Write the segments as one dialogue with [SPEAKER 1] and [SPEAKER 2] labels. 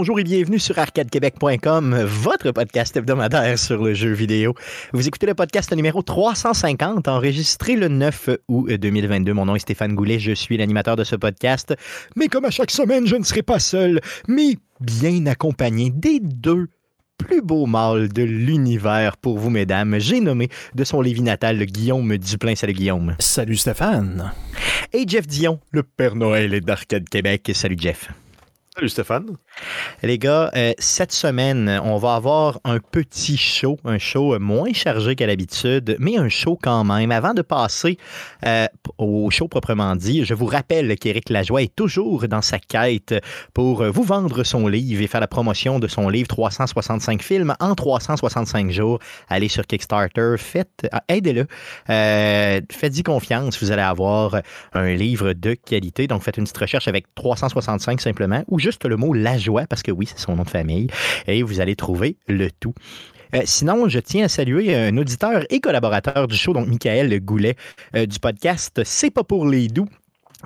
[SPEAKER 1] Bonjour et bienvenue sur arcadequebec.com, votre podcast hebdomadaire sur le jeu vidéo. Vous écoutez le podcast numéro 350, enregistré le 9 août 2022. Mon nom est Stéphane Goulet, je suis l'animateur de ce podcast. Mais comme à chaque semaine, je ne serai pas seul, mais bien accompagné des deux plus beaux mâles de l'univers pour vous, mesdames. J'ai nommé de son Lévis natal Guillaume Duplain. Salut Guillaume.
[SPEAKER 2] Salut Stéphane.
[SPEAKER 1] Et Jeff Dion, le Père Noël d'Arcade Québec. Salut Jeff.
[SPEAKER 3] Salut Stéphane.
[SPEAKER 1] Les gars, euh, cette semaine, on va avoir un petit show, un show moins chargé qu'à l'habitude, mais un show quand même. Avant de passer euh, au show proprement dit, je vous rappelle qu'Éric Lajoie est toujours dans sa quête pour vous vendre son livre et faire la promotion de son livre 365 films en 365 jours. Allez sur Kickstarter, faites, euh, aidez-le, faites-y confiance, vous allez avoir un livre de qualité. Donc faites une petite recherche avec 365 simplement ou juste le mot Lajoie, parce que oui, c'est son nom de famille, et vous allez trouver le tout. Euh, sinon, je tiens à saluer un auditeur et collaborateur du show, donc Michael Goulet, euh, du podcast C'est pas pour les doux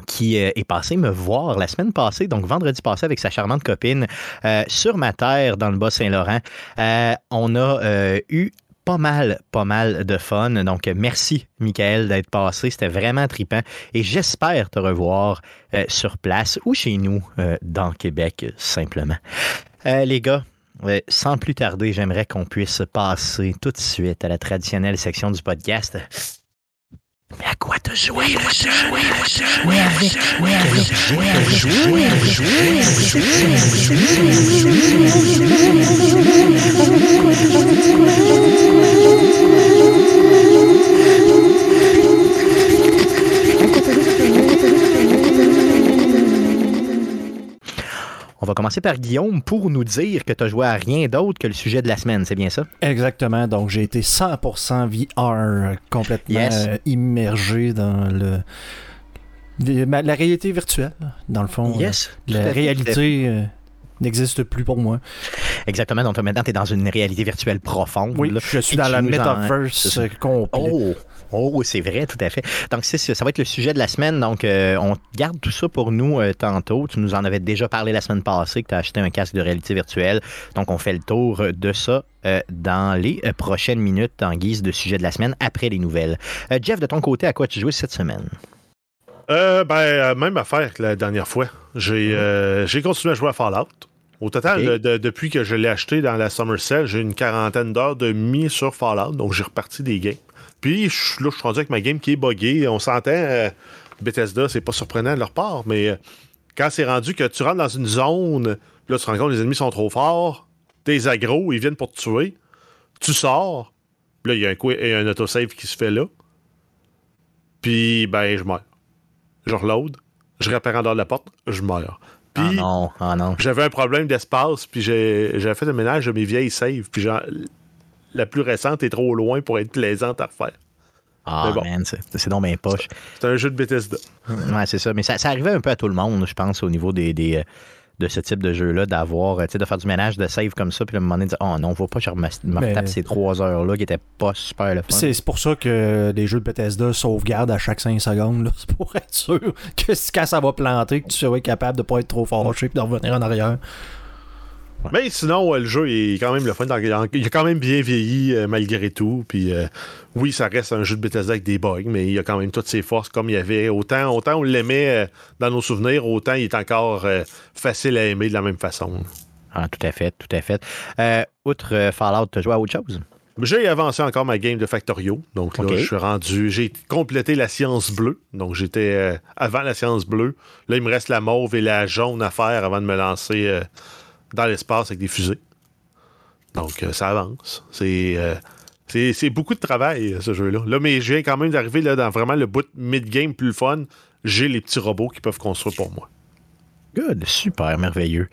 [SPEAKER 1] qui euh, est passé me voir la semaine passée, donc vendredi passé avec sa charmante copine sur ma terre dans le Bas-Saint-Laurent. on a eu pas mal, pas mal de fun. Donc, merci, Michael, d'être passé. C'était vraiment trippant. Et j'espère te revoir euh, sur place ou chez nous, euh, dans Québec, simplement. Euh, les gars, sans plus tarder, j'aimerais qu'on puisse passer tout de suite à la traditionnelle section du podcast. Mais à quoi te jouer, commencer par Guillaume pour nous dire que tu as joué à rien d'autre que le sujet de la semaine, c'est bien ça?
[SPEAKER 2] Exactement. Donc, j'ai été 100% VR, complètement euh, immergé dans le. La réalité virtuelle, dans le fond.
[SPEAKER 1] Yes.
[SPEAKER 2] la réalité euh, n'existe plus pour moi.
[SPEAKER 1] Exactement. Donc maintenant, tu es dans une réalité virtuelle profonde.
[SPEAKER 2] Oui, je suis dans la metaverse complet.
[SPEAKER 1] Oh! Oh, c'est vrai, tout à fait. Donc, ça va être le sujet de la semaine. Donc, euh, on garde tout ça pour nous euh, tantôt. Tu nous en avais déjà parlé la semaine passée que tu as acheté un casque de réalité virtuelle. Donc, on fait le tour de ça euh, dans les prochaines minutes en guise de sujet de la semaine après les nouvelles. Jeff, de ton côté, à quoi tu joues cette semaine?
[SPEAKER 3] ben, même affaire que la dernière fois. J'ai continué à jouer à Fallout. Au total, depuis que je l'ai acheté dans la Summer Sale, j'ai une quarantaine d'heures de mis sur Fallout. Donc, j'ai reparti des games. Puis là, je suis rendu avec ma game qui est buggée. On s'entend, euh, Bethesda, c'est pas surprenant de leur part, mais euh, quand c'est rendu que tu rentres dans une zone, là, tu te rends compte que les ennemis sont trop forts, tes agros, ils viennent pour te tuer, tu sors, là, il y a un, a un autosave qui se fait là, puis, ben, je meurs. Je reload, je répare en dehors de la porte, je meurs.
[SPEAKER 1] Puis, ah non, ah non.
[SPEAKER 3] j'avais un problème d'espace, puis j'ai fait le ménage de mes vieilles saves, puis la plus récente est trop loin pour être plaisante à refaire.
[SPEAKER 1] Ah, man, c'est donc bien poche.
[SPEAKER 3] C'est un jeu de Bethesda.
[SPEAKER 1] ouais, c'est ça. Mais ça, ça, arrivait un peu à tout le monde, je pense, au niveau des, des euh, de ce type de jeu-là, d'avoir, tu sais, de faire du ménage de save comme ça, puis à un moment donné, de dire, oh non, faut pas que je me tape ces trois heures-là qui étaient pas super le fun.
[SPEAKER 2] C'est pour ça que les jeux de Bethesda sauvegardent à chaque 5 secondes, C'est pour être sûr que quand ça va planter, que tu seras capable de pas être trop fâché et de revenir en arrière.
[SPEAKER 3] Mais sinon, le jeu est quand même le fun. Il a quand même bien vieilli euh, malgré tout. Puis euh, oui, ça reste un jeu de Bethesda avec des bugs, mais il a quand même toutes ses forces comme il y avait. Autant, autant on l'aimait euh, dans nos souvenirs, autant il est encore facile à aimer de la même façon.
[SPEAKER 1] Ah, tout à fait, tout à fait. outre Fallout, tu as joué à autre chose?
[SPEAKER 3] J'ai avancé encore ma game de Factorio. Donc là, je suis rendu. J'ai complété la science bleue. Donc j'étais avant la science bleue. Là, il me reste la mauve et la jaune à faire avant de me lancer dans l'espace avec des fusées. Donc, euh, ça avance. Euh, c'est. c'est beaucoup de travail, ce jeu-là. Là, mais j'ai quand même d'arriver dans vraiment le bout mid-game plus fun. J'ai les petits robots qui peuvent construire pour moi.
[SPEAKER 1] Good, super, merveilleux.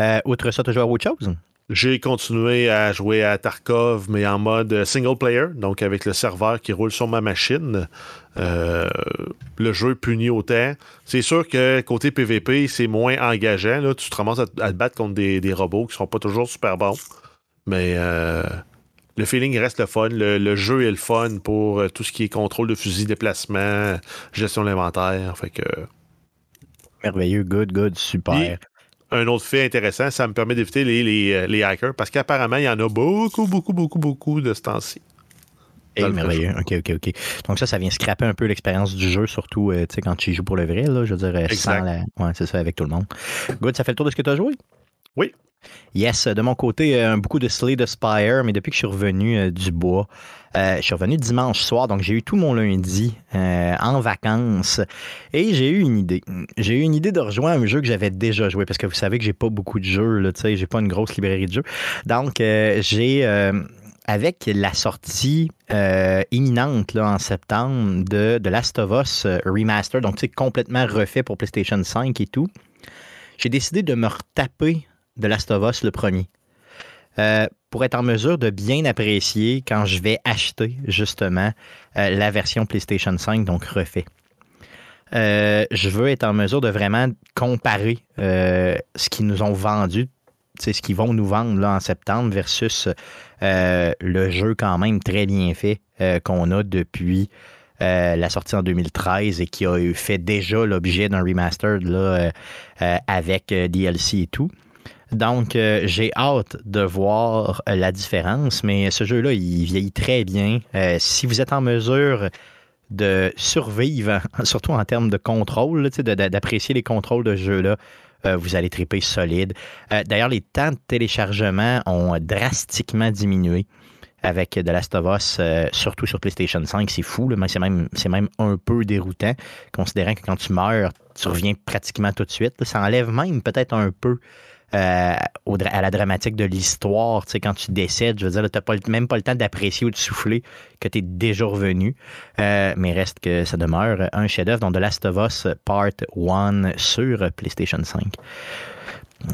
[SPEAKER 1] Euh, outre ça, tu joué à autre chose?
[SPEAKER 3] J'ai continué à jouer à Tarkov, mais en mode single player, donc avec le serveur qui roule sur ma machine. Euh, le jeu punit autant. C'est sûr que côté PVP, c'est moins engageant. Là. Tu te ramasses à, te battre contre des, robots qui sont pas toujours super bons. Mais euh, le feeling reste le fun. Le, jeu est le fun pour euh, tout ce qui est contrôle de fusil, déplacement, gestion de l'inventaire. Fait que.
[SPEAKER 1] Merveilleux, good, good, super.
[SPEAKER 3] Un autre fait intéressant, ça me permet d'éviter les, les, hackers parce qu'apparemment, il y en a beaucoup, beaucoup, beaucoup, beaucoup de ce temps-ci.
[SPEAKER 1] merveilleux. OK, OK, OK. Donc ça, ça vient scraper un peu l'expérience du jeu, surtout quand tu y joues pour le vrai, là, je veux dire, sans la... Ouais, c'est ça, avec tout le monde. Good, ça fait le tour de ce que tu as joué?
[SPEAKER 3] Oui.
[SPEAKER 1] Yes, de mon côté, euh, beaucoup de Slay Spire, mais depuis que je suis revenu euh, du bois, euh, je suis revenu dimanche soir, donc j'ai eu tout mon lundi en vacances et j'ai eu une idée. J'ai eu une idée de rejoindre un jeu que j'avais déjà joué parce que vous savez que j'ai pas beaucoup de jeux, là, j'ai pas une grosse librairie de jeux. Donc, j'ai avec la sortie imminente en septembre de, de Last of Us Remaster, donc complètement refait pour PlayStation 5 et tout, j'ai décidé de me retaper de Last of Us, le premier. Euh, pour être en mesure de bien apprécier quand je vais acheter justement euh, la version PlayStation 5, donc refait. Euh, je veux être en mesure de vraiment comparer ce qu'ils nous ont vendu, ce qu'ils vont nous vendre là, en septembre versus le jeu quand même très bien fait qu'on a depuis la sortie en 2013 et qui a fait déjà l'objet d'un remaster là, avec DLC et tout. Donc, euh, j'ai hâte de voir euh, la différence, mais ce jeu-là, il vieillit très bien. Euh, si vous êtes en mesure de survivre, surtout en termes de contrôle, d'apprécier les contrôles de ce jeu-là, vous allez triper solide. D'ailleurs, les temps de téléchargement ont drastiquement diminué avec The Last of Us, surtout sur PlayStation 5. C'est fou, mais c'est même, même un peu déroutant, considérant que quand tu meurs, tu reviens pratiquement tout de suite. Ça enlève même peut-être un peu euh, à la dramatique de l'histoire. Tu sais, quand tu décèdes, je veux dire, tu n'as même pas le temps d'apprécier ou de souffler que tu es déjà revenu. Euh, mais reste que ça demeure un chef-d'œuvre, dans The Last of Us Part 1 sur PlayStation 5.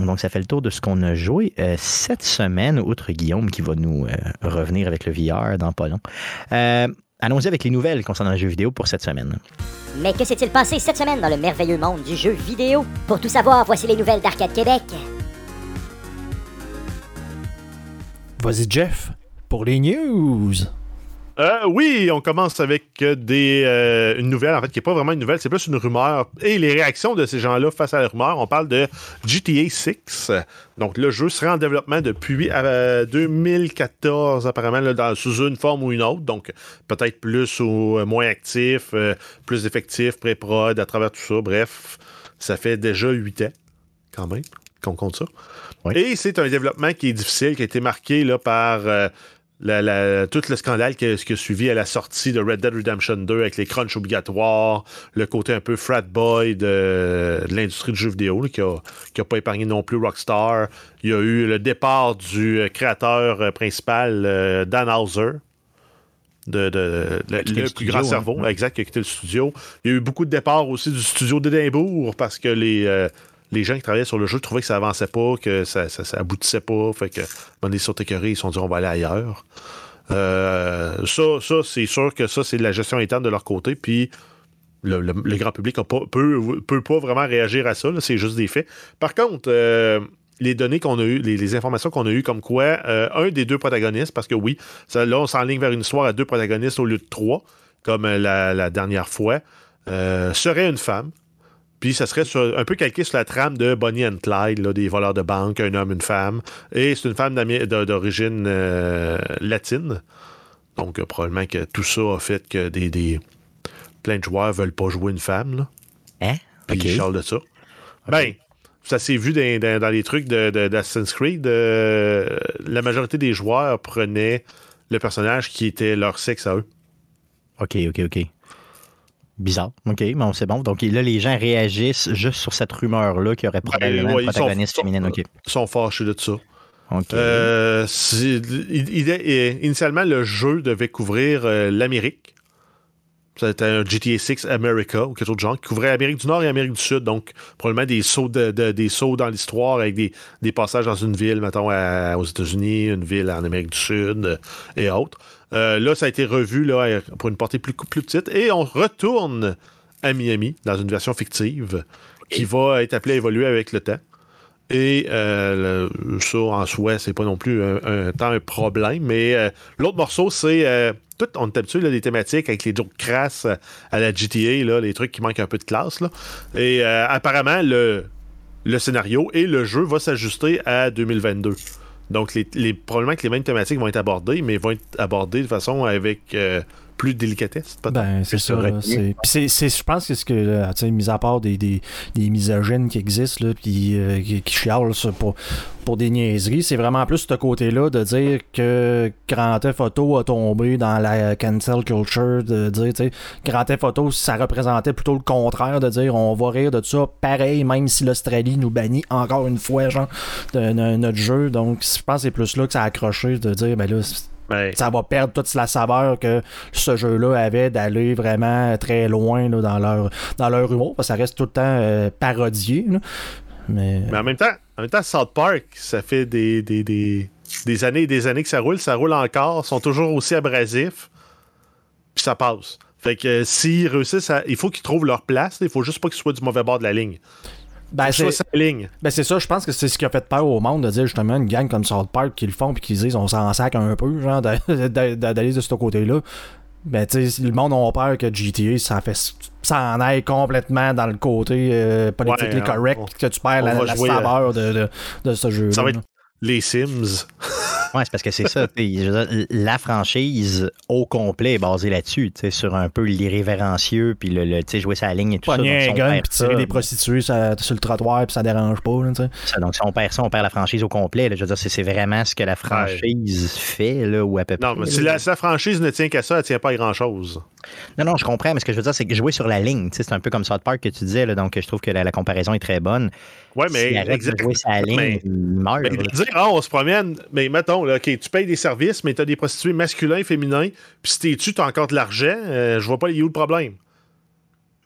[SPEAKER 1] Donc, ça fait le tour de ce qu'on a joué euh, cette semaine, outre Guillaume qui va nous revenir avec le VR dans pas long. Allons-y avec les nouvelles concernant le jeu vidéo pour cette semaine.
[SPEAKER 4] Mais que s'est-il passé cette semaine dans le merveilleux monde du jeu vidéo? Pour tout savoir, voici les nouvelles d'Arcade Québec.
[SPEAKER 2] Vas-y, Jeff, pour les news.
[SPEAKER 3] Euh, oui, on commence avec des, euh, une nouvelle, en fait, qui n'est pas vraiment une nouvelle, c'est plus une rumeur. Et les réactions de ces gens-là face à la rumeur, on parle de GTA 6. Donc, le jeu serait en développement depuis 2014, euh, apparemment, sous une forme ou une autre. Donc, peut-être plus ou moins actif, plus effectif, pré-prod, à travers tout ça. Bref, ça fait déjà 8 ans, quand même, qu'on compte ça. Et c'est un développement qui est difficile, qui a été marqué là, par euh, tout le scandale qui a, suivi à la sortie de Red Dead Redemption 2 avec les crunchs obligatoires, le côté un peu frat boy de, l'industrie du jeu vidéo qui n'a pas épargné non plus Rockstar. Il y a eu le départ du euh, créateur euh, principal, Dan Hauser. De, le, plus grand cerveau, hein. exact, qui a quitté le studio. Il y a eu beaucoup de départs aussi du studio d'Édimbourg parce que les, les gens qui travaillaient sur le jeu trouvaient que ça avançait pas, que ça, ça, aboutissait pas. Fait que, les sont écœurés, ils se sont dit on va aller ailleurs. Euh, ça, ça c'est sûr que ça, c'est de la gestion interne de leur côté. Puis le, grand public ne peut, peut, pas vraiment réagir à ça. C'est juste des faits. Par contre, euh, les données qu'on a eues, les, informations qu'on a eues, comme quoi euh, un des deux protagonistes, parce que oui, là, on s'enligne vers une histoire à deux protagonistes au lieu de trois, comme la dernière fois, serait une femme. Puis ça serait un peu calqué sur la trame de Bonnie and Clyde, des voleurs de banque, un homme, une femme. Et c'est une femme d'origine euh, latine. Donc euh, probablement que tout ça a fait que des, plein de joueurs veulent pas jouer une femme. Là.
[SPEAKER 1] Hein?
[SPEAKER 3] Puis ils de ça. Ben, ça s'est vu dans, les trucs d'Assassin's de, Creed. Euh, la majorité des joueurs prenaient le personnage qui était leur sexe à eux.
[SPEAKER 1] OK, OK, OK. Bizarre. OK, bon, c'est bon. Donc là, les gens réagissent juste sur cette rumeur-là qu'il y aurait ben, probablement une protagoniste féminine. OK.
[SPEAKER 3] Ils sont fâchés de ça. Euh, initialement, le jeu devait couvrir euh, l'Amérique. C'était un GTA 6 America ou quelque chose de genre qui couvrait l'Amérique du Nord et l'Amérique du Sud. Donc, probablement des sauts, de, des sauts dans l'histoire avec des, passages dans une ville, mettons, aux États-Unis, une ville en Amérique du Sud euh, et autres. Euh, là, ça a été revu là, pour une portée plus, plus petite. Et on retourne à Miami dans une version fictive qui va être appelée à évoluer avec le temps. Et euh, ça, en soi, c'est pas non plus un, temps un problème. Mais euh, l'autre morceau, c'est. tout, on est habitué des thématiques avec les jokes crasses à la GTA, là, les trucs qui manquent un peu de classe. Là. Et apparemment, le, le scénario et le jeu va s'ajuster à 2022. Donc, les, probablement que les mêmes thématiques vont être abordées, mais vont être abordées de façon avec euh, plus de délicatesse.
[SPEAKER 2] Ben, c'est ça. c'est, je pense que, ce que tu sais, mis à part des, des, des misogynes qui existent, là, puis euh, qui, qui chialent pour, pour des niaiseries, c'est vraiment plus ce côté-là de dire que Grand Theft Auto a tombé dans la cancel culture, de dire, tu sais, Grand Theft Auto, ça représentait plutôt le contraire, de dire on va rire de ça, pareil, même si l'Australie nous bannit encore une fois, genre, de, notre jeu. Donc, je pense que c'est plus là que ça a accroché, de dire, ben là, ça va perdre toute la saveur que ce jeu-là avait d'aller vraiment très loin dans, leur, dans leur humour, parce que ça reste tout le temps euh, parodié. Mais...
[SPEAKER 3] en même temps, en même temps, South Park, ça fait des, des, des, années et des années que ça roule, ça roule encore, sont toujours aussi abrasifs, puis ça passe. Fait que euh, s'ils réussissent à. Il faut qu'ils trouvent leur place, il faut juste pas qu'ils soient du mauvais bord de la ligne.
[SPEAKER 2] Ben, c'est ben, c'est ça, je pense que c'est ce qui a fait peur au monde de dire justement une gang comme South Park qui le font puis qui disent on s'en sac un peu, genre, d'aller de ce côté-là. Ben, tu sais, le monde a peur que GTA, ça fait ça en aille complètement dans le côté euh, politiquement hein, correct, que tu perds la, saveur de, de, de, ce jeu.
[SPEAKER 3] Ça va être les Sims.
[SPEAKER 1] Ouais, c'est parce que c'est ça. la franchise au complet est basée là-dessus, sur un peu l'irrévérencieux, puis le, le jouer sa ligne et tout ça.
[SPEAKER 2] un gun, puis tirer des prostituées sur, le trottoir, puis ça dérange pas.
[SPEAKER 1] ça, donc, si on perd ça, on perd la franchise au complet. je veux dire, c'est vraiment ce que la franchise fait, là, ou à peu
[SPEAKER 3] près. Non, mais si la, franchise ne tient qu'à ça, elle tient pas à grand-chose.
[SPEAKER 1] Non, non, je comprends, mais ce que je veux dire, c'est que jouer sur la ligne, c'est un peu comme South Park que tu disais, là, donc je trouve que la, comparaison est très bonne.
[SPEAKER 3] Oui, mais.
[SPEAKER 1] Si de jouer sa ligne, mais, il meurt.
[SPEAKER 3] Mais dire, ah, on se promène, mais mettons, là, OK, tu payes des services, mais tu as des prostituées masculins, féminins, puis si t'es tu, tu as encore de l'argent, euh, je vois pas où le problème?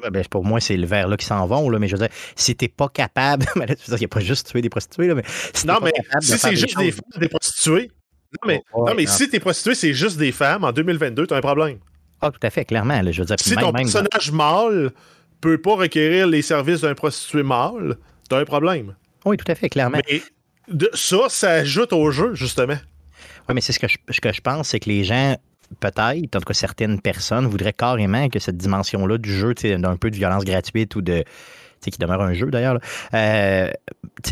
[SPEAKER 1] Ben, pour moi, c'est le verre là qui s'en vont, là, mais je veux dire, si t'es pas capable, il n'y a pas juste tuer des prostituées, là, mais
[SPEAKER 3] non, mais si c'est juste des, femmes, des prostituées, non, mais, non, mais si t'es prostituée, c'est juste des femmes, en 2022, t'as un problème.
[SPEAKER 1] Ah, tout à fait, clairement. je veux dire,
[SPEAKER 3] si ton personnage mâle peut pas requérir les services d'un prostitué mâle, t'as un problème.
[SPEAKER 1] Oui, tout à fait, clairement.
[SPEAKER 3] Mais de, ça, ça ajoute au jeu, justement.
[SPEAKER 1] Oui, mais c'est ce que je, ce que je pense, c'est que les gens, peut-être, en tout cas certaines personnes, voudraient carrément que cette dimension-là du jeu, d'un peu de violence gratuite ou de qui demeure un jeu d'ailleurs, euh,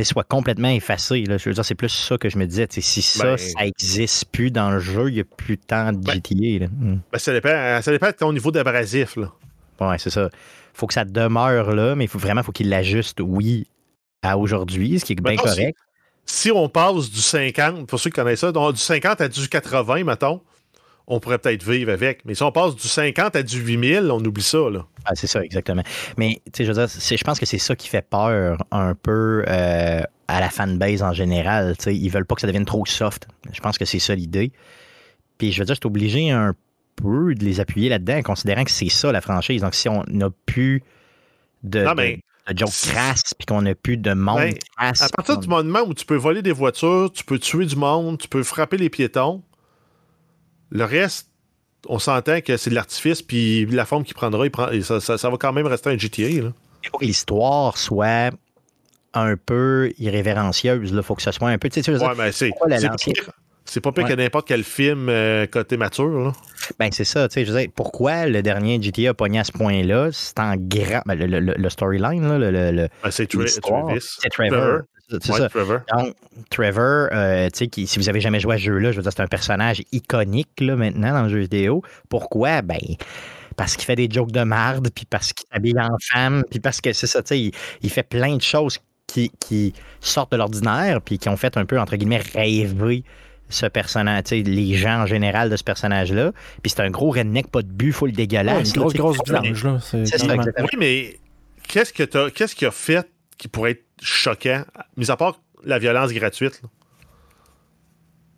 [SPEAKER 1] soit complètement effacé. Là. Je veux dire, c'est plus ça que je me disais. Si ça, ben ça n'existe plus dans le jeu, il n'y a plus tant de ben GTA.
[SPEAKER 3] Hmm. Ben, ça, dépend, ça dépend de ton niveau d'abrasif.
[SPEAKER 1] Oui, c'est ça. faut que ça demeure là, mais il faut vraiment faut qu'il l'ajuste, oui, à aujourd'hui, ce qui est bien correct.
[SPEAKER 3] Si, on passe du 50, pour ceux qui connaissent ça, donc, du 50 à du 80, mettons, on pourrait peut-être vivre avec. Mais si on passe du 50 à du 8000, on oublie ça. Là.
[SPEAKER 1] Ah, c'est ça, exactement. Mais je veux dire, je pense que c'est ça qui fait peur un peu euh, à la fanbase en général. T'sais. Ils veulent pas que ça devienne trop soft. Je pense que c'est ça l'idée. Puis je veux dire, je suis obligé un peu de les appuyer là-dedans, considérant que c'est ça la franchise. Donc si on n'a plus de, non, mais, de, crasse, puis qu'on n'a plus de monde crasse.
[SPEAKER 3] À partir du moment où tu peux voler des voitures, tu peux tuer du monde, tu peux frapper les piétons, le reste, on s'entend que c'est de l'artifice, puis la forme qu'il prendra, ça, va quand même rester un GTA. Il
[SPEAKER 1] faut que l'histoire soit un peu irrévérencieuse. Il faut que ce soit un peu. Tu sais,
[SPEAKER 3] ouais, mais c'est. C'est pas pire que n'importe quel film euh, côté mature. Là.
[SPEAKER 1] Ben, c'est ça. Tu sais, pourquoi le dernier GTA a pogné à ce point-là? C'est en grand. Ben, le, storyline, là, le,
[SPEAKER 3] ben, c'est Travis.
[SPEAKER 1] C'est Trevor. C'est ça. Trevor. Donc, Trevor, euh, tu sais, si vous avez jamais joué à ce jeu-là, je veux dire, c'est un personnage iconique là, maintenant dans le jeu vidéo. Pourquoi? Ben, parce qu'il fait des jokes de marde, puis parce qu'il s'habille en femme, puis parce que c'est ça, tu sais, il, fait plein de choses qui, qui sortent de l'ordinaire, puis qui ont fait un peu, entre guillemets, rêver ce personnage, tu sais, les gens en général de ce personnage-là. Puis c'est un gros redneck, pas de but, full dégueulasse.
[SPEAKER 2] une grosse, grosse blanche, là.
[SPEAKER 3] C'est ça, Oui, mais qu'est-ce que tu qu'est-ce qu'il a fait qui pourrait être choquant, mis à part la violence gratuite.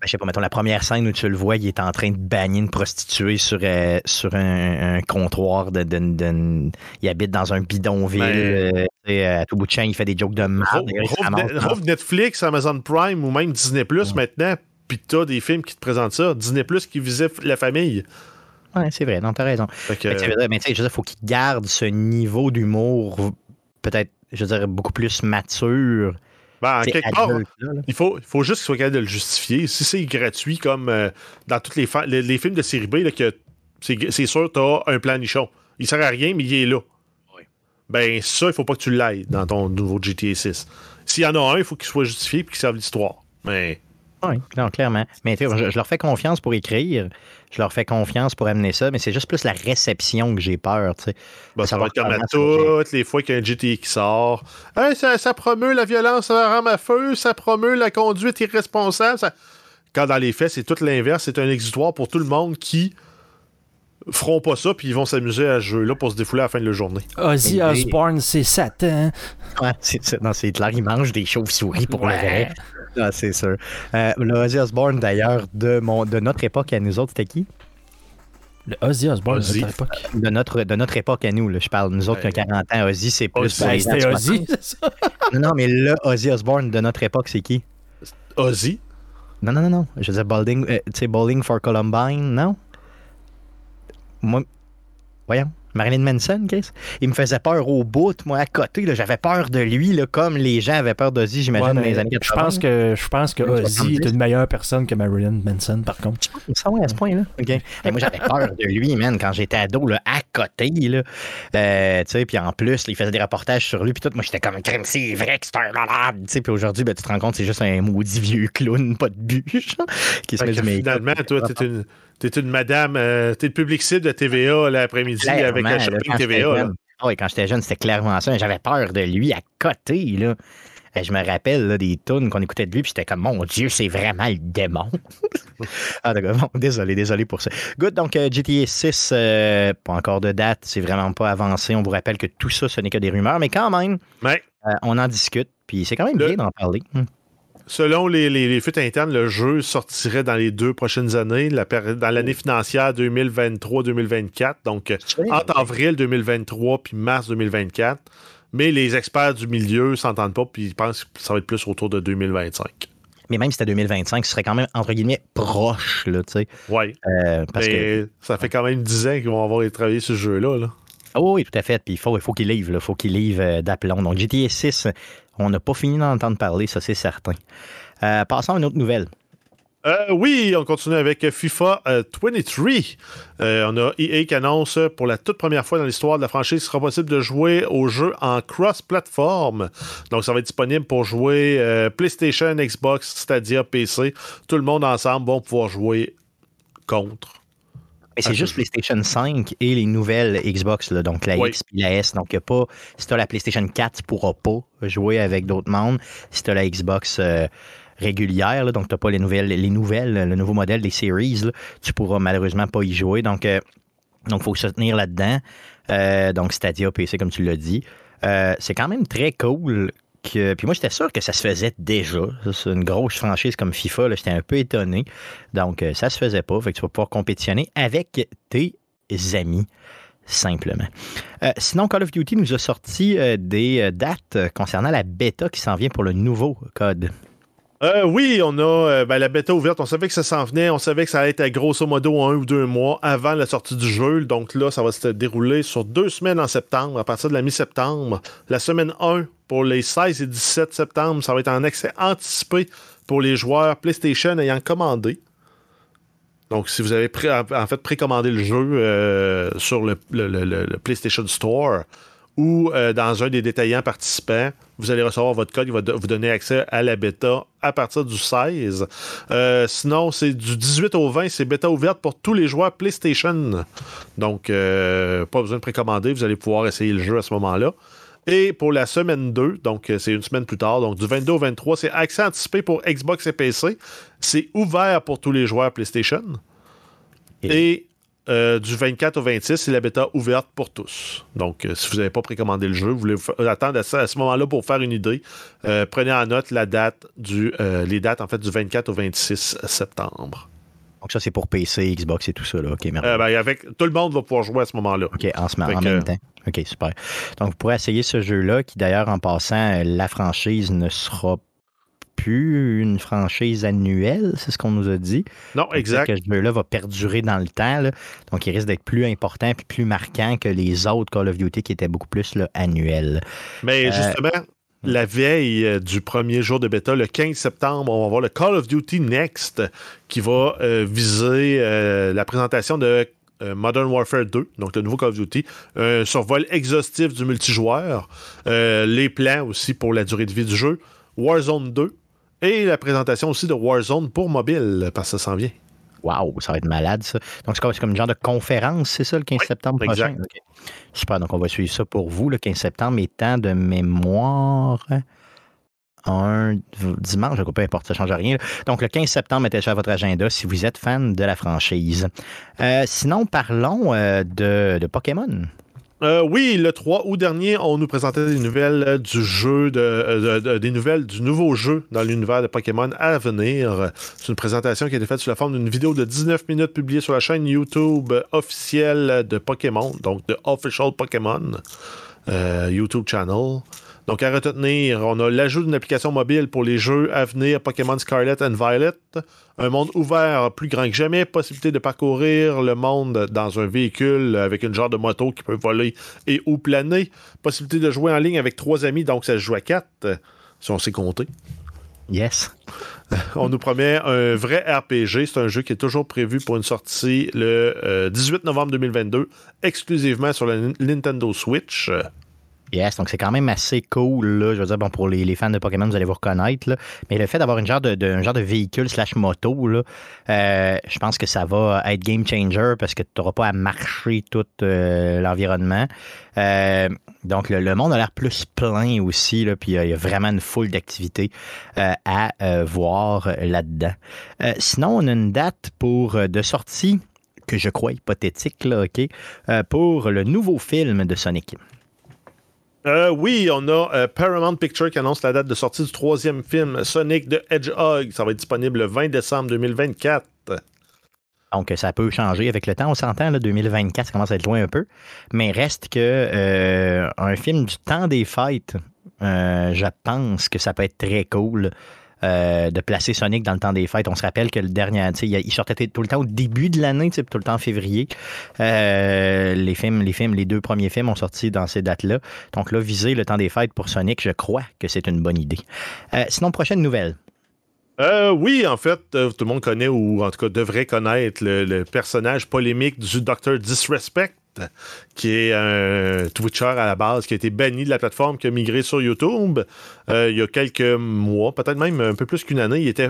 [SPEAKER 1] Ben, je sais pas, mettons, la première scène où tu le vois, il est en train de banner une prostituée sur, euh, sur un, comptoir. De, il habite dans un bidonville. Ben, euh, à tout bout de champ, il fait des jokes de merde.
[SPEAKER 3] Rouvre Netflix, Amazon Prime ou même Disney Plus maintenant, puis t'as des films qui te présentent ça. Disney Plus qui visait la famille.
[SPEAKER 1] Oui, c'est vrai, non, t'as raison. mais tu sais, il faut qu'il garde ce niveau d'humour peut-être je veux dire, beaucoup plus mature.
[SPEAKER 3] Ben, quelque part, il, faut, il faut juste qu'il soit capable de le justifier. Si c'est gratuit, comme euh, dans tous les, les, films de série B, c'est sûr, tu as un plan nichon. Il sert à rien, mais il est là. Ben, ça, il faut pas que tu l'ailles dans ton nouveau GTA 6. s'il y en a un, il faut qu'il soit justifié et qu'il serve l'histoire. Mais.
[SPEAKER 1] Oui, non, clairement. Mais je, je, leur fais confiance pour écrire. Je leur fais confiance pour amener ça, mais c'est juste plus la réception que j'ai peur. Tu sais.
[SPEAKER 3] Ben, ça, va être comme à toutes les fois qu'il y a un GTA qui sort. ça, ça, promeut la violence à arme à feu, ça promeut la conduite irresponsable. Quand dans les faits, c'est tout l'inverse. C'est un exutoire pour tout le monde qui feront pas ça, puis ils vont s'amuser à ce jeu-là pour se défouler à la fin de la journée.
[SPEAKER 2] Ozzy Osbourne, c'est Satan.
[SPEAKER 1] Ouais, c'est Non, c'est Hitler, il mange des chauves-souris pour le vrai. Ah, c'est sûr. Euh, le Ozzy Osbourne, d'ailleurs, de, mon, de notre époque à nous autres, c'était qui?
[SPEAKER 2] Le Ozzy Osbourne
[SPEAKER 1] de notre époque. De notre, de notre époque à nous, là, je parle. Nous autres, qui 40 ans, Ozzy, c'est plus.
[SPEAKER 2] C'était Ozzy, c'est ça?
[SPEAKER 1] Non, non, mais le Ozzy Osbourne de notre époque, c'est qui?
[SPEAKER 3] Ozzy?
[SPEAKER 1] Non, non, non, non. Je disais Bowling, euh, Bowling for Columbine, non? Moi, voyons. Marilyn Manson, Chris. Il me faisait peur au bout, moi, à côté. J'avais peur de lui, là, comme les gens avaient peur d'Ozzy, j'imagine, dans les années 80.
[SPEAKER 2] Je pense que, je pense que Ozzy est une meilleure personne que Marilyn Manson, par contre.
[SPEAKER 1] Ça, ouais, à ce point-là. OK. moi, j'avais peur de lui, man, quand j'étais ado, là, à côté. Là. Euh, tu sais, puis en plus, il faisait des reportages sur lui, puis tout. Moi, j'étais comme, crème, c'est vrai que c'est un malade. Tu sais, puis aujourd'hui, ben, tu te rends compte, c'est juste un maudit vieux clown, pas de bûche,
[SPEAKER 3] qui se met du Finalement, toi, t'es une T'es une madame, euh, t'es le public cible de TVA l'après-midi avec la shopping TVA.
[SPEAKER 1] Oui, quand j'étais jeune, c'était clairement ça. J'avais peur de lui à côté. Là. Je me rappelle des tunes qu'on écoutait de lui, puis j'étais comme, mon Dieu, c'est vraiment le démon. ah, d'accord. désolé, désolé pour ça. Good, donc euh, GTA 6, euh, pas encore de date, c'est vraiment pas avancé. On vous rappelle que tout ça, ce n'est que des rumeurs, mais quand même, on en discute, puis c'est quand même bien d'en parler.
[SPEAKER 3] Selon les, les, fuites internes, le jeu sortirait dans les deux prochaines années, dans l'année financière 2023-2024, donc entre avril 2023 puis mars 2024. Mais les experts du milieu s'entendent pas, puis ils pensent que ça va être plus autour de 2025.
[SPEAKER 1] Mais même si c'était 2025, ce serait quand même, entre guillemets, proche, là, tu sais.
[SPEAKER 3] Oui. Euh, parce que... ça fait quand même 10 ans qu'ils vont avoir travaillé ce jeu-là, là.
[SPEAKER 1] Ah oui, tout à fait. Puis il faut, faut qu'il livre, il faut qu'il livre euh, d'aplomb. Donc GTA 6, on n'a pas fini d'entendre parler, ça c'est certain. Euh, passons à une autre nouvelle.
[SPEAKER 3] Euh, oui, on continue avec FIFA 23. on a EA qui annonce pour la toute première fois dans l'histoire de la franchise qu'il sera possible de jouer au jeu en cross-platform. Donc, ça va être disponible pour jouer PlayStation, Xbox, Stadia, PC. Tout le monde ensemble vont pouvoir jouer contre
[SPEAKER 1] mais c'est juste PlayStation 5 et les nouvelles Xbox, donc la X et la S. Donc, pas, si tu as la PlayStation 4, tu ne pourras pas jouer avec d'autres mondes. Si tu as la Xbox euh, régulière, donc tu n'as pas les nouvelles, les nouvelles, le nouveau modèle des Series, là, tu pourras malheureusement pas y jouer. Donc, il euh, faut se tenir là-dedans. Euh, donc, Stadia, PC, comme tu l'as dit. c'est quand même très cool puis moi, j'étais sûr que ça se faisait déjà. C'est une grosse franchise comme FIFA. J'étais un peu étonné. Donc, euh, ça se faisait pas. Fait que tu vas pouvoir compétitionner avec tes amis simplement. Euh, sinon, Call of Duty nous a sorti euh, des dates concernant la bêta qui s'en vient pour le nouveau code.
[SPEAKER 3] Oui, on a ben, la bêta ouverte. On savait que ça s'en venait. On savait que ça allait être grosso modo un ou deux mois avant la sortie du jeu. Donc là, ça va se dérouler sur deux semaines en septembre, à partir de la mi-septembre. La semaine 1 pour les 16 et 17 septembre, ça va être en accès anticipé pour les joueurs PlayStation ayant commandé. Donc, si vous avez en fait précommandé le jeu euh, sur le, PlayStation Store ou euh, dans un des détaillants participants, vous allez recevoir votre code, il va vous donner accès à la bêta à partir du 16. Euh, sinon, c'est du 18 au 20, c'est bêta ouverte pour tous les joueurs PlayStation. Donc, pas besoin de précommander, vous allez pouvoir essayer le jeu à ce moment-là. Et pour la semaine 2, donc euh, c'est une semaine plus tard, donc du 22 au 23, c'est accès anticipé pour Xbox et PC. C'est ouvert pour tous les joueurs PlayStation. Et, euh, du 24 au 26, c'est la bêta ouverte pour tous. Donc, euh, si vous n'avez pas précommandé le jeu, vous voulez attendre à, ce moment-là pour faire une idée, prenez en note la date du, les dates en fait du 24 au 26 septembre.
[SPEAKER 1] Donc ça, c'est pour PC, Xbox et tout ça. Là. OK,
[SPEAKER 3] ben, avec, tout le monde va pouvoir jouer à ce moment-là.
[SPEAKER 1] OK, en, ce, en même temps. OK, super. Donc, vous pourrez essayer ce jeu-là, qui d'ailleurs, en passant, la franchise ne sera plus une franchise annuelle, c'est ce qu'on nous a dit.
[SPEAKER 3] Non, exact.
[SPEAKER 1] Que ce jeu-là va perdurer dans le temps. Donc, il risque d'être plus important et plus marquant que les autres Call of Duty qui étaient beaucoup plus là, annuels.
[SPEAKER 3] Mais euh, justement, la veille euh, du premier jour de bêta, le 15 septembre, on va voir le Call of Duty Next qui va euh, viser la présentation de Modern Warfare 2, donc le nouveau Call of Duty, un survol exhaustif du multijoueur, euh, les plans aussi pour la durée de vie du jeu, Warzone 2 et la présentation aussi de Warzone pour mobile, parce que ça s'en vient.
[SPEAKER 1] Waouh, ça va être malade, ça. Donc, c'est comme, comme, une genre de conférence, c'est ça, le 15 septembre prochain? Super, donc on va suivre ça pour vous, le 15 septembre étant de mémoire un dimanche, peu importe, ça ne change rien. Donc, le 15 septembre, mettez ça à votre agenda si vous êtes fan de la franchise. Euh, sinon, parlons euh, de, Pokémon.
[SPEAKER 3] Euh, oui, le 3 août dernier, on nous présentait des nouvelles du jeu, de, des nouvelles du nouveau jeu dans l'univers de Pokémon à venir. C'est une présentation qui a été faite sous la forme d'une vidéo de 19 minutes publiée sur la chaîne YouTube officielle de Pokémon, donc de Official Pokémon YouTube Channel. Donc, à retenir, on a l'ajout d'une application mobile pour les jeux à venir Pokémon Scarlet and Violet. Un monde ouvert plus grand que jamais. Possibilité de parcourir le monde dans un véhicule avec une genre de moto qui peut voler et ou planer. Possibilité de jouer en ligne avec trois amis, donc ça se joue à quatre, si on sait compter.
[SPEAKER 1] Yes.
[SPEAKER 3] On nous promet un vrai RPG. C'est un jeu qui est toujours prévu pour une sortie le 18 euh, novembre 2022, exclusivement sur la Nintendo Switch.
[SPEAKER 1] Yes, donc c'est quand même assez cool. Là. Je veux dire, bon, pour les, fans de Pokémon, vous allez vous reconnaître. Là. Mais le fait d'avoir une genre de, un genre de véhicule slash moto, là, euh, je pense que ça va être game changer parce que tu n'auras pas à marcher tout euh, l'environnement. Euh, donc, le, monde a l'air plus plein aussi, là, puis il y a vraiment une foule d'activités à voir là-dedans. sinon, on a une date pour de sortie que je crois hypothétique, OK, pour le nouveau film de Sonic.
[SPEAKER 3] Euh, oui, on a euh, Paramount Picture qui annonce la date de sortie du troisième film Sonic the Hedgehog. Ça va être disponible le 20 décembre 2024.
[SPEAKER 1] Donc, ça peut changer avec le temps. On s'entend, 2024, ça commence à être loin un peu. Mais reste que euh, un film du temps des fêtes, je pense que ça peut être très cool. Euh, de placer Sonic dans le temps des fêtes. On se rappelle que le dernier, il sortait tout le temps au début de l'année, tout le temps en février. Euh, les films, les films, les deux premiers films ont sorti dans ces dates-là. Donc là, viser le temps des fêtes pour Sonic, je crois que c'est une bonne idée. Euh, sinon, prochaine nouvelle.
[SPEAKER 3] oui, en fait, tout le monde connaît ou en tout cas devrait connaître le personnage polémique du Dr. Disrespect qui est un Twitcher à la base, qui a été banni de la plateforme, qui a migré sur YouTube euh, il y a quelques mois, peut-être même un peu plus qu'une année. Il était,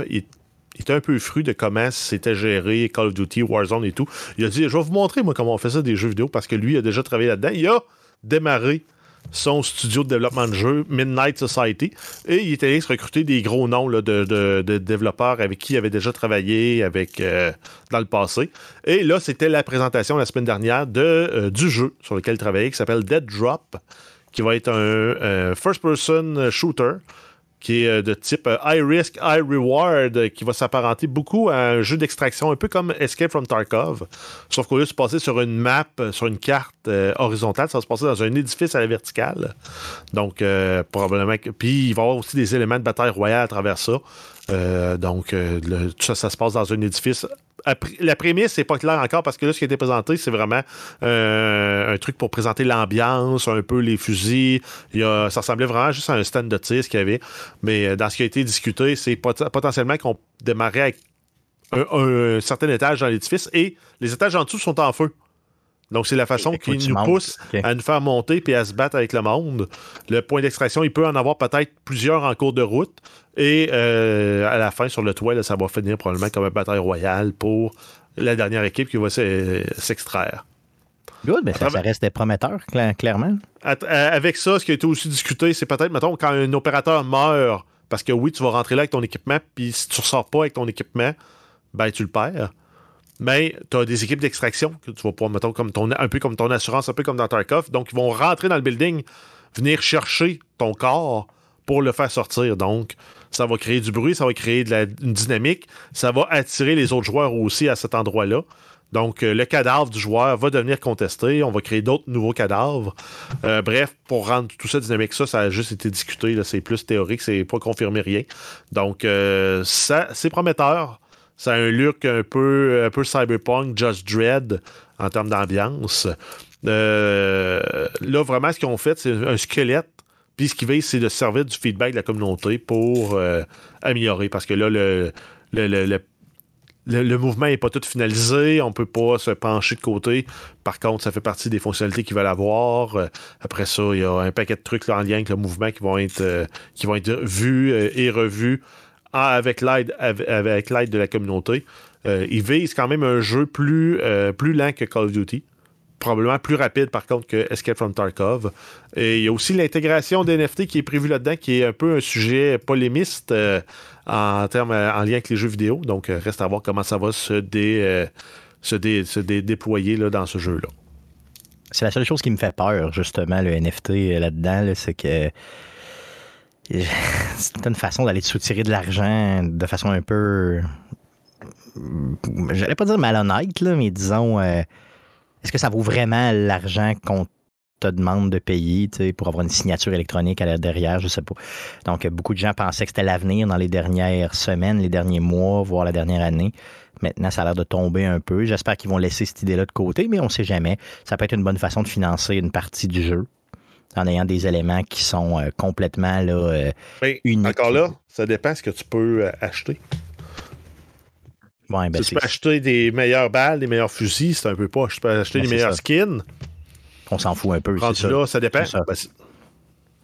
[SPEAKER 3] un peu fru de comment c'était géré Call of Duty, Warzone et tout. Il a dit Je vais vous montrer, moi, comment on fait ça des jeux vidéo, parce que lui a déjà travaillé là-dedans. Il a démarré son studio de développement de jeux, Midnight Society, et il était allé se recruter des gros noms de, développeurs avec qui il avait déjà travaillé avec, euh, dans le passé. Et là, c'était la présentation la semaine dernière de, euh, du jeu sur lequel il travaillait, qui s'appelle Dead Drop, qui va être un first-person shooter qui est euh, de type euh, high risk, high reward, euh, qui va s'apparenter beaucoup à un jeu d'extraction, un peu comme Escape from Tarkov. Sauf qu'au lieu de se passer sur une map, sur une carte horizontale, ça va se passer dans un édifice à la verticale. Donc, probablement. Puis, il va y avoir aussi des éléments de bataille royale à travers ça. Donc, tout ça, ça se passe dans un édifice la prémisse, c'est pas clair encore parce que là, ce qui a été présenté, c'est vraiment euh, un truc pour présenter l'ambiance, un peu les fusils. Ça ressemblait vraiment juste à un stand de tir, ce qu'il y avait. Mais euh, dans ce qui a été discuté, c'est potentiellement qu'on démarrait avec un, certain étage dans l'édifice et les étages en dessous sont en feu. Donc, c'est la façon qui nous pousse à nous faire monter et à se battre avec le monde. Le point d'extraction, il peut en avoir peut-être plusieurs en cours de route. Et euh, à la fin, sur le toit, ça va finir probablement comme une bataille royale pour la dernière équipe qui va s'extraire.
[SPEAKER 1] Good, mais ça, reste prometteur, clairement.
[SPEAKER 3] avec ça, ce qui a été aussi discuté, c'est peut-être, mettons, quand un opérateur meurt, parce que oui, tu vas rentrer là avec ton équipement, puis si tu ne ressors pas avec ton équipement, ben tu le perds mais tu as des équipes d'extraction que tu vas pouvoir, mettons, comme ton, un peu comme ton assurance, un peu comme dans Tarkov. Donc, ils vont rentrer dans le building, venir chercher ton corps pour le faire sortir. Donc, ça va créer du bruit, ça va créer de la, une dynamique, ça va attirer les autres joueurs aussi à cet endroit-là. Donc, euh, le cadavre du joueur va devenir contesté. On va créer d'autres nouveaux cadavres. Euh, bref, pour rendre tout ça dynamique, ça, ça a juste été discuté. C'est plus théorique, c'est pas confirmé rien. Donc, euh, ça, c'est prometteur. Ça a un look un peu, un peu cyberpunk, Just Dread en termes d'ambiance. Euh, là, vraiment, ce qu'ils ont fait, c'est un squelette. Puis ce qui veut, c'est de servir du feedback de la communauté pour euh, améliorer. Parce que là, le, le, mouvement n'est pas tout finalisé, on peut pas se pencher de côté. Par contre, ça fait partie des fonctionnalités qu'ils veulent avoir. Euh, après ça, il y a un paquet de trucs en lien avec le mouvement qui vont être, qui vont être vus et revus avec l'aide avec, l'aide de la communauté. ils visent quand même un jeu plus, plus lent que Call of Duty probablement plus rapide par contre que Escape from Tarkov. Et il y a aussi l'intégration d'NFT qui est prévue là-dedans, qui est un peu un sujet polémiste en termes en lien avec les jeux vidéo. Donc, euh, reste à voir comment ça va se, dé, euh, se, déployer là, dans ce jeu-là.
[SPEAKER 1] C'est la seule chose qui me fait peur, justement, le NFT euh, là-dedans, c'est que c'est une façon d'aller te soutirer de l'argent de façon un peu. J'allais pas dire malhonnête, là, mais disons. Est-ce que ça vaut vraiment l'argent qu'on te demande de payer pour avoir une signature électronique à la derrière, je sais pas. Donc, beaucoup de gens pensaient que c'était l'avenir dans les dernières semaines, les derniers mois, voire la dernière année. Maintenant, ça a l'air de tomber un peu. J'espère qu'ils vont laisser cette idée-là de côté, mais on ne sait jamais. Ça peut être une bonne façon de financer une partie du jeu en ayant des éléments qui sont euh, complètement là, euh, uniques.
[SPEAKER 3] Encore là, ça dépend ce que tu peux euh, acheter.
[SPEAKER 1] Ouais, ben
[SPEAKER 3] tu peux acheter des meilleures balles, des meilleurs fusils, c'est un peu pas. Je peux acheter ben, des meilleurs skins
[SPEAKER 1] on s'en fout un peu.
[SPEAKER 3] Rendu ça. là, ça dépend.
[SPEAKER 1] Ben,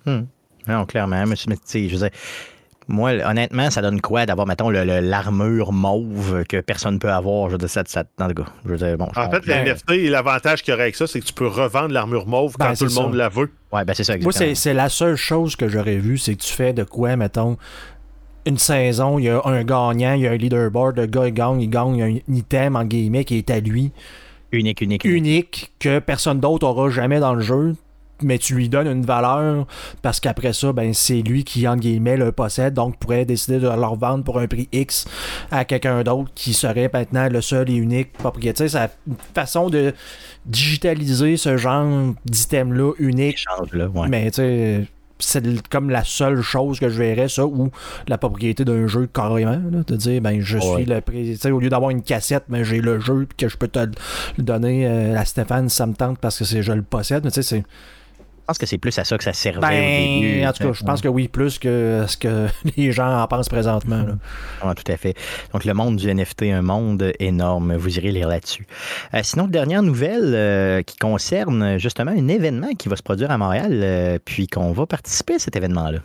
[SPEAKER 1] hmm. Non, clairement. Mais, je veux dire, moi, honnêtement, ça donne quoi d'avoir, mettons, l'armure mauve que personne ne peut avoir? Je veux dire, ça, ça, dans le Je veux dire, bon,
[SPEAKER 3] en fait, l'NFT, l'avantage qu'il y aurait avec ça, c'est que tu peux revendre l'armure mauve quand ben, tout le monde la veut.
[SPEAKER 1] Ouais, ben c'est ça.
[SPEAKER 2] Exactement. Moi, c'est la seule chose que j'aurais vue, c'est que tu fais de quoi, mettons, une saison, il y a un gagnant, il y a un leaderboard, le gars il gagne, il gagne un item en guillemets qui est à lui.
[SPEAKER 1] Unique, unique,
[SPEAKER 2] unique. que personne d'autre aura jamais dans le jeu mais tu lui donnes une valeur parce qu'après ça, ben, c'est lui qui, en guillemets, le possède, donc pourrait décider de leur vendre pour un prix X à quelqu'un d'autre qui serait maintenant le seul et unique propriétaire. C'est une façon de digitaliser ce genre d'item-là unique.
[SPEAKER 1] Là,
[SPEAKER 2] Mais tu sais, c'est comme la seule chose que je verrais, ça, ou la propriété d'un jeu carrément. de dire, ben, je suis le président. Au lieu d'avoir une cassette, mais ben, j'ai le jeu que je peux te le donner euh, à Stéphane, ça me tente parce que je le possède. Mais tu sais, c'est
[SPEAKER 1] je pense que c'est plus à ça que ça servait
[SPEAKER 2] ben,
[SPEAKER 1] au début.
[SPEAKER 2] En tout cas, je pense que oui, plus que ce que les gens en pensent présentement.
[SPEAKER 1] Ah, tout à fait. Donc, le monde du NFT, un monde énorme. Vous irez lire là-dessus. Euh, sinon, dernière nouvelle euh, qui concerne justement un événement qui va se produire à Montréal, euh, puis qu'on va participer à cet événement-là.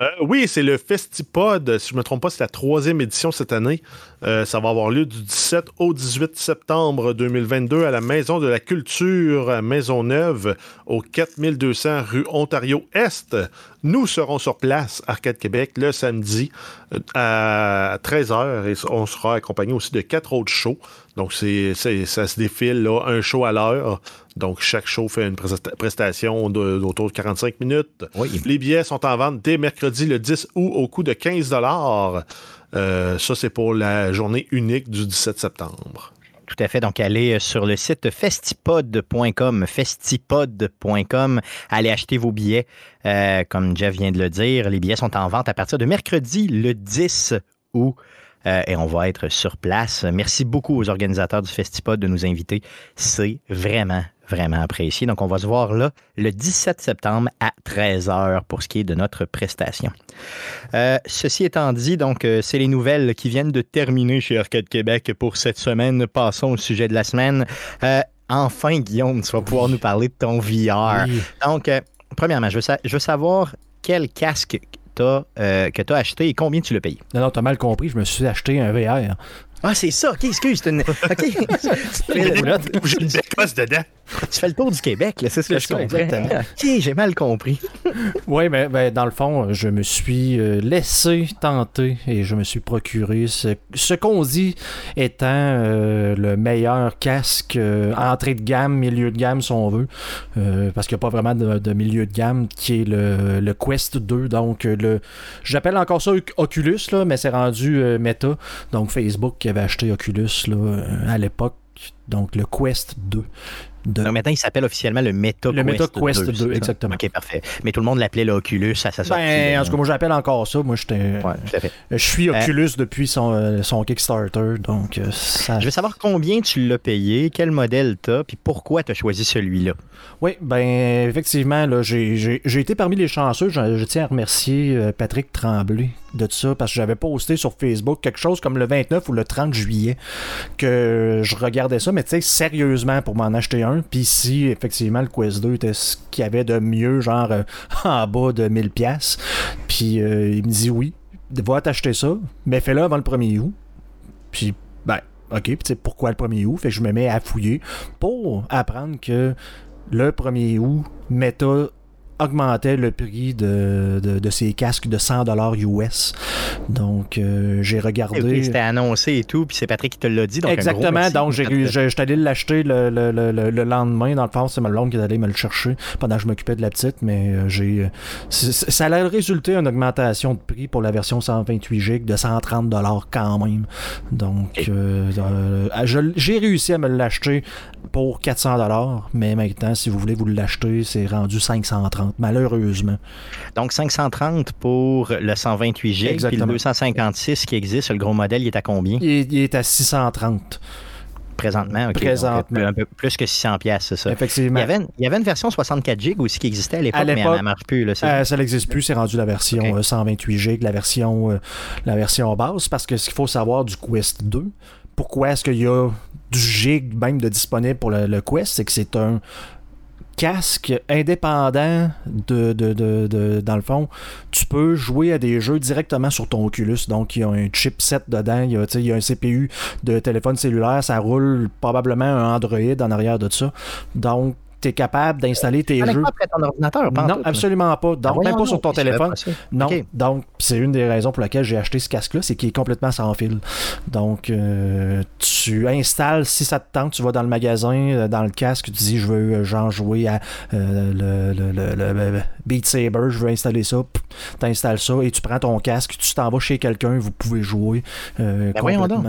[SPEAKER 3] Euh, oui, c'est le Festipod. Si je ne me trompe pas, c'est la troisième édition cette année. Euh, ça va avoir lieu du 17 au 18 septembre 2022 à la Maison de la Culture Maisonneuve au 4200 rue Ontario-Est. Nous serons sur place, Arcade Québec, le samedi euh, à 13h et on sera accompagné aussi de quatre autres shows. Donc, c'est, ça se défile là, un show à l'heure. Donc, chaque show fait une prestation d'autour de 45 minutes. Les billets sont en vente dès mercredi le 10 août au coût de 15 euh, Ça, c'est pour la journée unique du 17 septembre.
[SPEAKER 1] Tout à fait. Donc, allez sur le site festipod.com, festipod.com. Allez acheter vos billets. Euh, comme Jeff vient de le dire, les billets sont en vente à partir de mercredi, le 10 août. Euh, et on va être sur place. Merci beaucoup aux organisateurs du Festipod de nous inviter. C'est vraiment, vraiment apprécié. Donc, on va se voir là le 17 septembre à 13h pour ce qui est de notre prestation. Euh, ceci étant dit, donc, euh, c'est les nouvelles qui viennent de terminer chez Arcade Québec pour cette semaine. Passons au sujet de la semaine. enfin, Guillaume, tu vas pouvoir nous parler de ton VR. Donc, premièrement, je veux savoir quel casque euh, que tu as acheté et combien tu l'as payé?
[SPEAKER 2] Non, non, tu as mal compris. Je me suis acheté un VR.
[SPEAKER 1] Ah, c'est ça. OK, excuse. Une... OK.
[SPEAKER 3] dedans.
[SPEAKER 1] Tu fais le tour du Québec, c'est ce que je comprends. OK, j'ai mal compris.
[SPEAKER 2] oui, mais ben, dans le fond, je me suis euh, laissé tenter et je me suis procuré ce, qu'on dit étant euh, le meilleur casque euh, entrée de gamme, milieu de gamme, si on veut. parce qu'il n'y a pas vraiment de, milieu de gamme qui est le, Quest 2. Donc, le j'appelle encore ça Oculus, là, mais c'est rendu Meta. Donc, Facebook qui avait acheté Oculus là, à l'époque. Donc, le Quest 2. 2.
[SPEAKER 1] Donc maintenant, il s'appelle officiellement le Meta
[SPEAKER 2] Le
[SPEAKER 1] Quest
[SPEAKER 2] Meta Quest
[SPEAKER 1] 2,
[SPEAKER 2] 2,
[SPEAKER 1] c'est ça?
[SPEAKER 2] exactement.
[SPEAKER 1] OK, parfait. Mais tout le monde l'appelait l'Oculus à sa sortie.
[SPEAKER 2] Ben, en tout cas, moi, j'appelle encore ça. Moi, j'étais.
[SPEAKER 1] Ouais, fait.
[SPEAKER 2] Je suis Oculus depuis son, euh, son Kickstarter, donc euh, ça.
[SPEAKER 1] Je veux savoir combien tu l'as payé, quel modèle t'as, puis pourquoi tu as choisi celui-là?
[SPEAKER 2] Oui, ben effectivement, là, j'ai, été parmi les chanceux. Je, je tiens à remercier euh, Patrick Tremblay de ça, parce que j'avais posté sur Facebook quelque chose comme le 29 ou le 30 juillet que je regardais ça, mais tu sais, sérieusement pour m'en acheter un. Puis si effectivement le Quest 2 était ce qu'il y avait de mieux, genre euh, en bas de 1000$, pièces puis euh, il me dit oui, va t'acheter ça, mais fais-le avant le 1er août. Puis, ben, ok, puis tu sais, pourquoi le 1er août? Fait que je me mets à fouiller pour apprendre que le 1er août, Meta augmentait le prix de, de, de ses casques de 100$ US. Donc, euh, j'ai regardé.
[SPEAKER 1] Ok, C'était annoncé et tout, puis c'est Patrick qui te l'a dit. Donc gros
[SPEAKER 2] Exactement, donc suis allé l'acheter le, le, le, le- le lendemain. Dans le fond, c'est ma blonde qui est allée me le chercher pendant que je m'occupais de la petite, mais euh, j'ai. euh, ça a résulté une augmentation de prix pour la version 128 GB de 130 quand même. Donc, euh, j'ai réussi à me l'acheter pour 400 mais maintenant, si vous voulez vous l'acheter, c'est rendu 530, malheureusement.
[SPEAKER 1] Donc 530 pour le 128 GB, puis le
[SPEAKER 2] Exactement.
[SPEAKER 1] 256 qui existe, le gros modèle, il est à combien?
[SPEAKER 2] Il, est- il est à 630,
[SPEAKER 1] présentement? Donc,
[SPEAKER 2] Présentement.
[SPEAKER 1] un peu plus que 600 pièces, c'est ça. Il
[SPEAKER 2] effectivement.
[SPEAKER 1] y, avait une, il y avait une version 64 GB aussi qui existait à l'époque, mais elle ne marche plus. Là,
[SPEAKER 2] Euh, ça n'existe plus, c'est rendu la version
[SPEAKER 1] Ok.
[SPEAKER 2] euh, 128 GB, la version, euh, la version base, parce que ce qu'il faut savoir du Quest 2, pourquoi est-ce qu'il y a du gig même de disponible pour le, le Quest, c'est que c'est un casque indépendant de, de, de- de- dans le fond, tu peux jouer à des jeux directement sur ton Oculus. Donc, il y a un chipset dedans, il y a, un CPU de téléphone cellulaire, ça roule probablement un Android en arrière de ça. Donc, tu es capable d'installer tes jeux.
[SPEAKER 1] pas après ton ordinateur, pas
[SPEAKER 2] Non,
[SPEAKER 1] tout,
[SPEAKER 2] absolument pas.
[SPEAKER 1] Ah,
[SPEAKER 2] Donc,
[SPEAKER 1] voyons
[SPEAKER 2] même pas sur ton téléphone. Non. Donc, c'est une des raisons pour laquelle j'ai acheté ce casque-là, c'est qu'il est complètement sans fil. Donc, euh, tu installes, si ça te tente, tu vas dans le magasin, euh, dans le casque, tu dis, je veux, euh, genre, jouer à euh, le, le- le- le- Beat Saber, je veux installer ça. Tu installes ça et tu prends ton casque, tu t'en vas chez quelqu'un, vous pouvez jouer euh,
[SPEAKER 1] Ben
[SPEAKER 2] complètement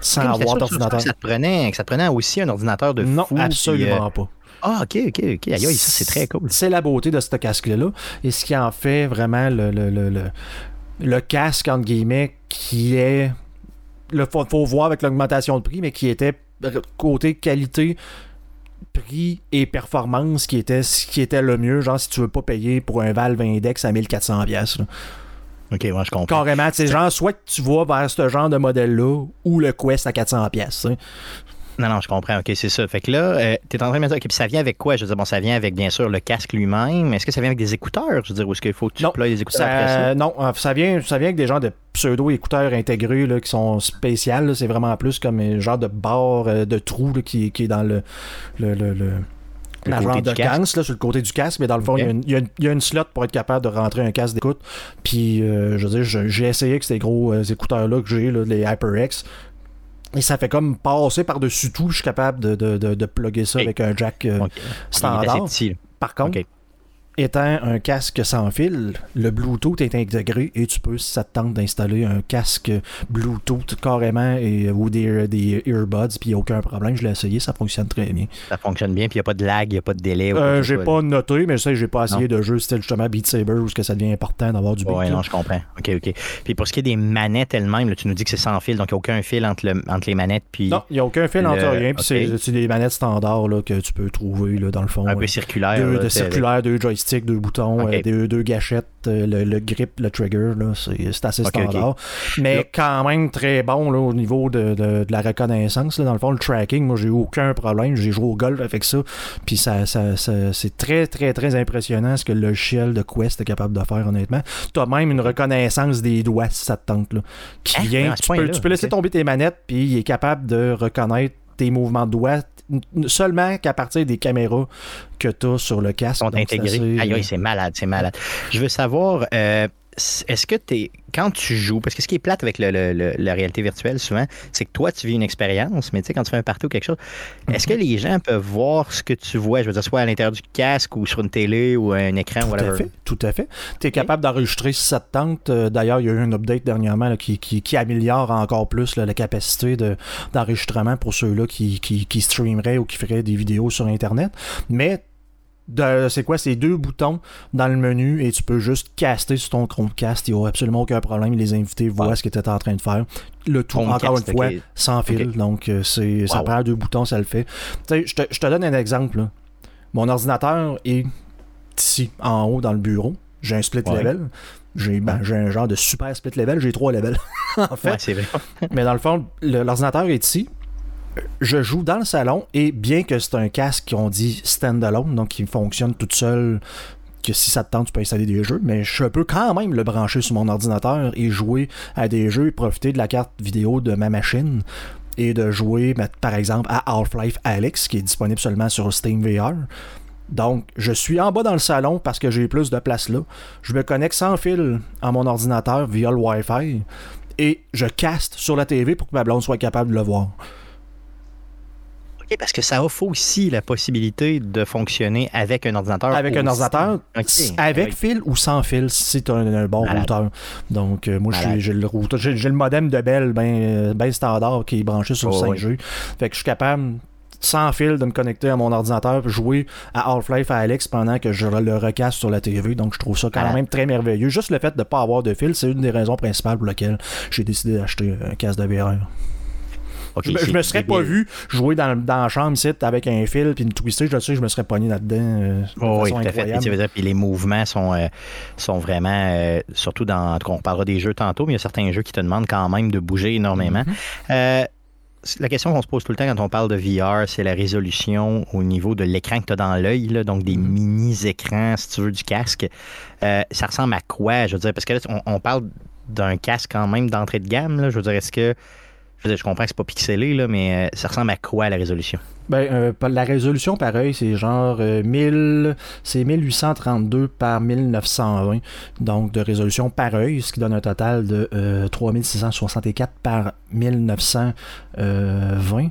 [SPEAKER 2] sans avoir d'ordinateur.
[SPEAKER 1] Que ça, te prenait, que ça te prenait aussi un ordinateur de
[SPEAKER 2] Non,
[SPEAKER 1] fou. puis,
[SPEAKER 2] absolument pas.
[SPEAKER 1] Ah, ok, ok, ok. Aïe, aïe, ça, c'est très cool.
[SPEAKER 2] C'est la beauté de ce casque-là. Et ce qui en fait vraiment le, le, le, le- le casque, entre guillemets, qui est. Il faut, faut voir avec l'augmentation de prix, mais qui était côté qualité, prix et performance, qui était ce qui était le mieux. Genre, si tu veux pas payer pour un Valve Index à 1400$. pièces
[SPEAKER 1] Ok, moi, je comprends.
[SPEAKER 2] Carrément, c'est genre, soit que tu vas vers ce genre de modèle-là ou le Quest à 400$. pièces
[SPEAKER 1] Non, non, je comprends. OK, c'est ça. Fait que là, tu es en train de me dire, OK, puis ça vient avec quoi? Je veux dire, bon, ça vient avec, bien sûr, le casque lui-même. Est-ce que ça vient avec des écouteurs? Je veux dire, ou est-ce qu'il faut que tu
[SPEAKER 2] Non,
[SPEAKER 1] les écouteurs après ça?
[SPEAKER 2] Ça, non, euh, ça vient, ça vient avec des genres de pseudo-écouteurs intégrés là, qui sont spéciales. C'est vraiment plus comme un genre de barre euh, de trou là, qui, qui est dans le, le, le, le- la genre de
[SPEAKER 1] casque?
[SPEAKER 2] là, sur le côté du casque, mais dans le fond, il y a une- il y, a une- il y a une slot pour être capable de rentrer un casque d'écoute. Puis, euh, je veux dire, j'ai essayé avec ces gros euh, écouteurs-là que j'ai, les HyperX. Et ça fait comme passer par-dessus tout. Je suis capable de, de, de, de plugger ça avec un jack euh,
[SPEAKER 1] OK. Il est assez
[SPEAKER 2] standard.
[SPEAKER 1] petit.
[SPEAKER 2] Par contre. Étant un casque sans fil, le Bluetooth est intégré et tu peux, si ça te tente, d'installer un casque Bluetooth carrément et, ou des, des earbuds, puis il n'y a aucun problème. Je l'ai essayé, ça fonctionne très bien.
[SPEAKER 1] Ça fonctionne bien, puis il n'y a pas de lag, il n'y a pas de délai.
[SPEAKER 2] Euh, j'ai pas noté, mais je sais que j'ai pas essayé
[SPEAKER 1] Non.
[SPEAKER 2] de jeu style justement Beat Saber où ce que ça devient important d'avoir du beat.
[SPEAKER 1] Oui, non, je comprends. OK, OK. Puis pour ce qui est des manettes elles-mêmes, là, tu nous dis que c'est sans fil, donc il n'y a aucun fil entre, le- entre les manettes, puis
[SPEAKER 2] Non, il n'y a aucun fil entre rien, puis c'est- des manettes standards là, que tu peux trouver là, dans le fond.
[SPEAKER 1] un
[SPEAKER 2] euh,
[SPEAKER 1] peu circulaire.
[SPEAKER 2] deux, de circulaire, deux joysticks, deux boutons, euh, deux, deux gâchettes, euh, le, le grip, le trigger, c'est assez standard. Mais quand même très bon là, au niveau de, de- de la reconnaissance. là. Dans le fond, le tracking, moi j'ai eu aucun problème. J'ai joué au golf avec ça. Puis ça, ça, ça- c'est très, très, très impressionnant ce que le logiciel de Quest est capable de faire, honnêtement. Tu as même une reconnaissance des doigts si ça te tente. Là, qui
[SPEAKER 1] Hein?
[SPEAKER 2] vient, tu, peux, tu peux laisser tomber tes manettes, puis il est capable de reconnaître tes mouvements de doigts seulement qu'à partir des caméras que tu as sur le casque.
[SPEAKER 1] sont intégrés. aïe, c'est malade, c'est malade. Je veux savoir, euh, est-ce que tu es, quand tu joues, parce que ce qui est plate avec la réalité virtuelle souvent, c'est que toi, tu vis une expérience, mais tu sais, quand tu fais un partout ou quelque chose, est-ce que mhm. les gens peuvent voir ce que tu vois, je veux dire, soit à l'intérieur du casque ou sur une télé ou un écran,
[SPEAKER 2] tout
[SPEAKER 1] whatever?
[SPEAKER 2] À fait, tout à fait. Tu es capable d'enregistrer si ça te tente. Euh, d'ailleurs, il y a eu un update dernièrement qui, qui, améliore encore plus la capacité d'enregistrement pour ceux-là qui, qui streameraient ou qui feraient des vidéos sur Internet. Mais c'est quoi ces deux boutons dans le menu et tu peux juste caster sur ton Chromecast. Il n'y a absolument aucun problème. Les invités voient ce que tu es en train de faire. Le tout, encore une fois, sans fil. Donc, euh, c'est ça prend deux boutons, ça le fait. Je te, je te donne un exemple. Mon ordinateur est ici, en haut, dans le bureau. J'ai un split level. Ben, j'ai un genre de super split level. J'ai trois levels, en fait. Mais dans le fond, l'ordinateur est ici je joue dans le salon et bien que c'est un casque qu'on dit standalone, donc qui fonctionne tout seul, que si ça te tente, tu peux installer des jeux, mais je peux quand même le brancher sur mon ordinateur et jouer à des jeux et profiter de la carte vidéo de ma machine et de jouer, ben, par exemple, à Half-Life Alex, qui est disponible seulement sur Steam VR. Donc, je suis en bas dans le salon parce que j'ai plus de place là. Je me connecte sans fil à mon ordinateur via le Wi-Fi et je caste sur la TV pour que ma blonde soit capable de le voir
[SPEAKER 1] parce que ça offre aussi la possibilité de fonctionner avec un ordinateur.
[SPEAKER 2] Avec un ordinateur, avec fil ou sans fil, si tu as un, bon routeur. Donc, euh, moi, j'ai le routeur. J'ai le modem de Bell bien ben standard qui est branché sur le 5G. Fait que je suis capable sans fil de me connecter à mon ordinateur jouer à Half-Life à Alex pendant que je le recasse sur la TV. Donc je trouve ça quand même très merveilleux. Juste le fait de ne pas avoir de fil, c'est une des raisons principales pour lesquelles j'ai décidé d'acheter un casque de VR je, me serais pas vu jouer dans, dans la chambre site avec un fil puis une twister, je sais, je me serais pogné là-dedans. Euh,
[SPEAKER 1] oh, oui, tout à fait. Puis les mouvements sont, euh, sont vraiment, euh, surtout dans, on parlera des jeux tantôt, mais il y a certains jeux qui te demandent quand même de bouger énormément. Mm-hmm. la question qu'on se pose tout le temps quand on parle de VR, c'est la résolution au niveau de l'écran que tu as dans l'œil, donc des mm-hmm. mini-écrans, si tu veux, du casque. ça ressemble à quoi? Je veux dire, parce que là, on, parle d'un casque quand même d'entrée de gamme. Là. Je veux dire, est-ce que je, comprends que c'est pas pixelé, là, mais euh, ça ressemble à quoi la résolution?
[SPEAKER 2] Ben, euh, la résolution, pareil, c'est genre 1000, euh, c'est 1832 par 1920, donc de résolution pareil, ce qui donne un total de 3664 par 1920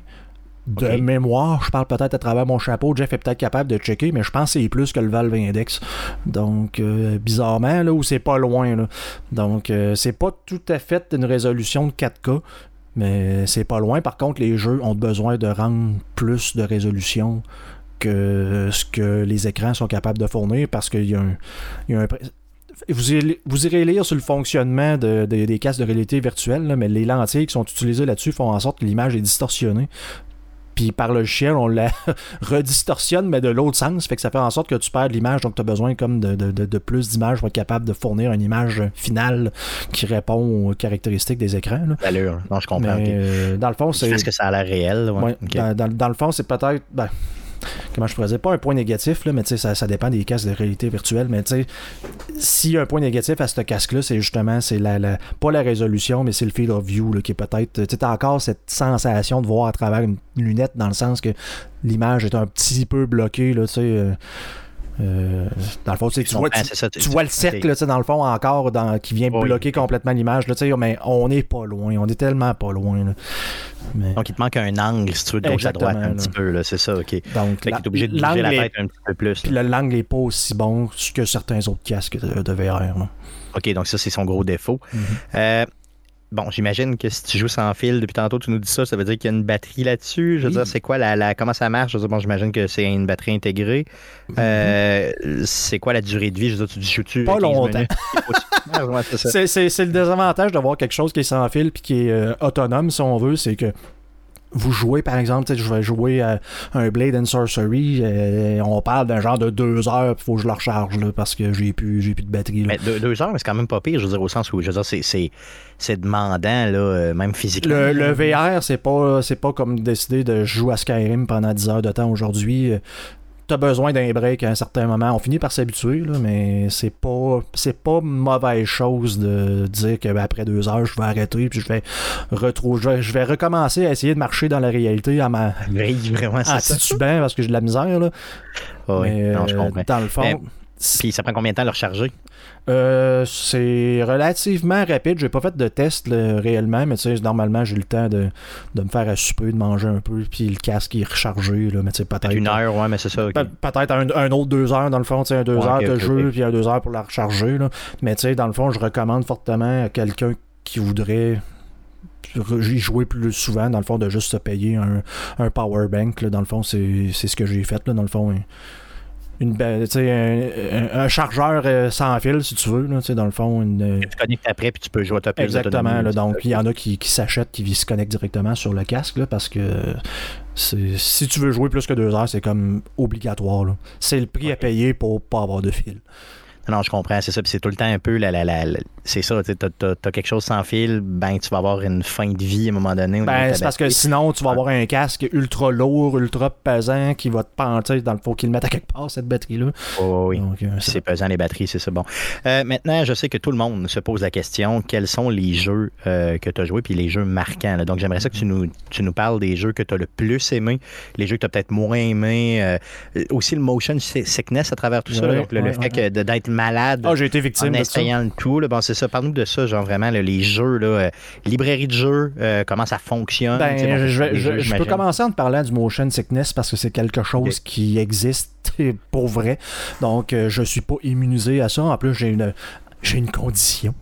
[SPEAKER 2] de mémoire, je parle peut-être à travers mon chapeau, Jeff est peut-être capable de checker, mais je pense que c'est plus que le Valve Index. Donc, bizarrement, là, où c'est pas loin. Là. Donc, c'est pas tout à fait une résolution de 4K, mais c'est pas loin. Par contre, les jeux ont besoin de rendre plus de résolution que ce que les écrans sont capables de fournir parce qu'il y a un, vous, irez, lire sur le fonctionnement des casques de réalité virtuelle, mais les lentilles qui sont utilisées là-dessus font en sorte que l'image est distorsionnée puis par le chien, on la redistorsionne, mais de l'autre sens. Fait que ça fait en sorte que tu perds l'image, donc tu as besoin comme de, plus d'images pour être capable de fournir une image finale qui répond aux caractéristiques des écrans.
[SPEAKER 1] L'allure, non, je comprends.
[SPEAKER 2] Euh, dans le fond, c'est.
[SPEAKER 1] Est-ce que ça a l'air réel?
[SPEAKER 2] dans, le fond, c'est peut-être. Ben, comment je pourrais dire, pas un point négatif, là, mais ça, ça dépend des casques de réalité virtuelle. Mais tu sais, s'il y a un point négatif à ce casque-là, c'est justement, c'est la, pas la résolution, mais c'est le field of view qui est peut-être. Tu as encore cette sensation de voir à travers une lunette dans le sens que l'image est un petit peu bloquée, là, tu sais. Euh, euh, dans le fond, tu, vois, tu, vois, le cercle, dans le fond, encore dans, qui vient bloquer complètement l'image. Mais on n'est pas loin. On est tellement pas loin.
[SPEAKER 1] Donc, il te manque un angle, si tu veux, de gauche à droite un petit peu. C'est ça, OK. Donc, tu es obligé de bouger la tête un petit peu plus.
[SPEAKER 2] Puis l'angle n'est pas aussi bon que certains autres casques de, VR.
[SPEAKER 1] OK, donc ça, c'est son gros défaut. Mm-hmm. euh, Bon, j'imagine que si tu joues sans fil depuis tantôt, tu nous dis ça, ça veut dire qu'il y a une batterie là-dessus. Je veux dire, c'est quoi la, comment ça marche? Je veux dire, bon, j'imagine que c'est une batterie intégrée. Euh, c'est quoi la durée de vie? Je veux dire, tu dis joues-tu?
[SPEAKER 2] Pas longtemps. c'est le désavantage d'avoir quelque chose qui est sans fil puis qui est euh, autonome, si on veut, c'est que vous jouez, par exemple, je vais jouer à un Blade and Sorcery, euh, on parle d'un genre de deux heures, il faut que je le recharge là, parce que j'ai plus, j'ai plus de batterie.
[SPEAKER 1] Mais deux, heures, mais c'est quand même pas pire, je veux dire, au sens où je veux dire, c'est, c'est, c'est demandant, là, euh, même physiquement.
[SPEAKER 2] Le, le VR, c'est pas, c'est pas comme décider de jouer à Skyrim pendant 10 heures de temps aujourd'hui tu besoin d'un break à un certain moment. On finit par s'habituer, mais c'est pas c'est pas mauvaise chose de dire que ben, après deux heures, je vais arrêter puis je vais retrouver je vais, recommencer à essayer de marcher dans la réalité à ma
[SPEAKER 1] vraiment,
[SPEAKER 2] en titubant parce que j'ai de la misère. Là.
[SPEAKER 1] oui, non, je
[SPEAKER 2] comprends. Dans le fond.
[SPEAKER 1] Puis ça prend combien de temps à le recharger?
[SPEAKER 2] Euh, c'est relativement rapide. J'ai pas fait de test réellement, mais tu sais, normalement, j'ai le temps de, de, me faire à souper, de manger un peu, puis le casque est rechargé. Là, mais peut-être.
[SPEAKER 1] Une heure, ouais, mais c'est ça.
[SPEAKER 2] Peut-être un, autre deux heures, dans le fond, tu sais, un deux heures de jeu, puis un deux heures pour la recharger. Là. Mais tu sais, dans le fond, je recommande fortement à quelqu'un qui voudrait y jouer plus souvent, dans le fond, de juste se payer un, un power bank. Là, dans le fond, c'est ce que j'ai fait. Là, dans le fond, une, un, un, chargeur euh, sans fil, si tu veux. Là, dans le fond, une,
[SPEAKER 1] euh, tu connectes après puis tu peux jouer à ta
[SPEAKER 2] Exactement. Là, donc, il y en a qui, qui s'achètent, qui se connectent directement sur le casque là, parce que si tu veux jouer plus que deux heures, c'est comme obligatoire. C'est le prix à payer pour pas avoir de fil.
[SPEAKER 1] Non, je comprends, c'est ça. Puis c'est tout le temps un peu la, la, la, c'est ça, tu as, quelque chose sans fil, ben tu vas avoir une fin de vie à un moment donné.
[SPEAKER 2] Ben, c'est parce que sinon, tu vas avoir un casque ultra lourd, ultra pesant qui va te penser dans le faut qu'il le mette à quelque part, cette batterie-là.
[SPEAKER 1] Oh, oui, euh, c'est pesant les batteries, c'est ça. Bon. Euh, maintenant, je sais que tout le monde se pose la question quels sont les jeux euh, que tu as joués puis les jeux marquants. Donc, j'aimerais ça que tu nous, tu nous parles des jeux que tu as le plus aimé, les jeux que tu as peut-être moins aimé, aussi le motion sickness à travers tout ça, donc, le, fait d'être malade.
[SPEAKER 2] Ah, j'ai été victime
[SPEAKER 1] en essayant le tout. bon, c'est ça. Parle-nous de ça, genre vraiment, les jeux, là, euh, librairie de jeux, euh, comment ça fonctionne.
[SPEAKER 2] Ben, je, peux commencer en te parlant du motion sickness parce que c'est quelque chose qui existe pour vrai. Donc, euh, je suis pas immunisé à ça. En plus, j'ai une, j'ai une condition.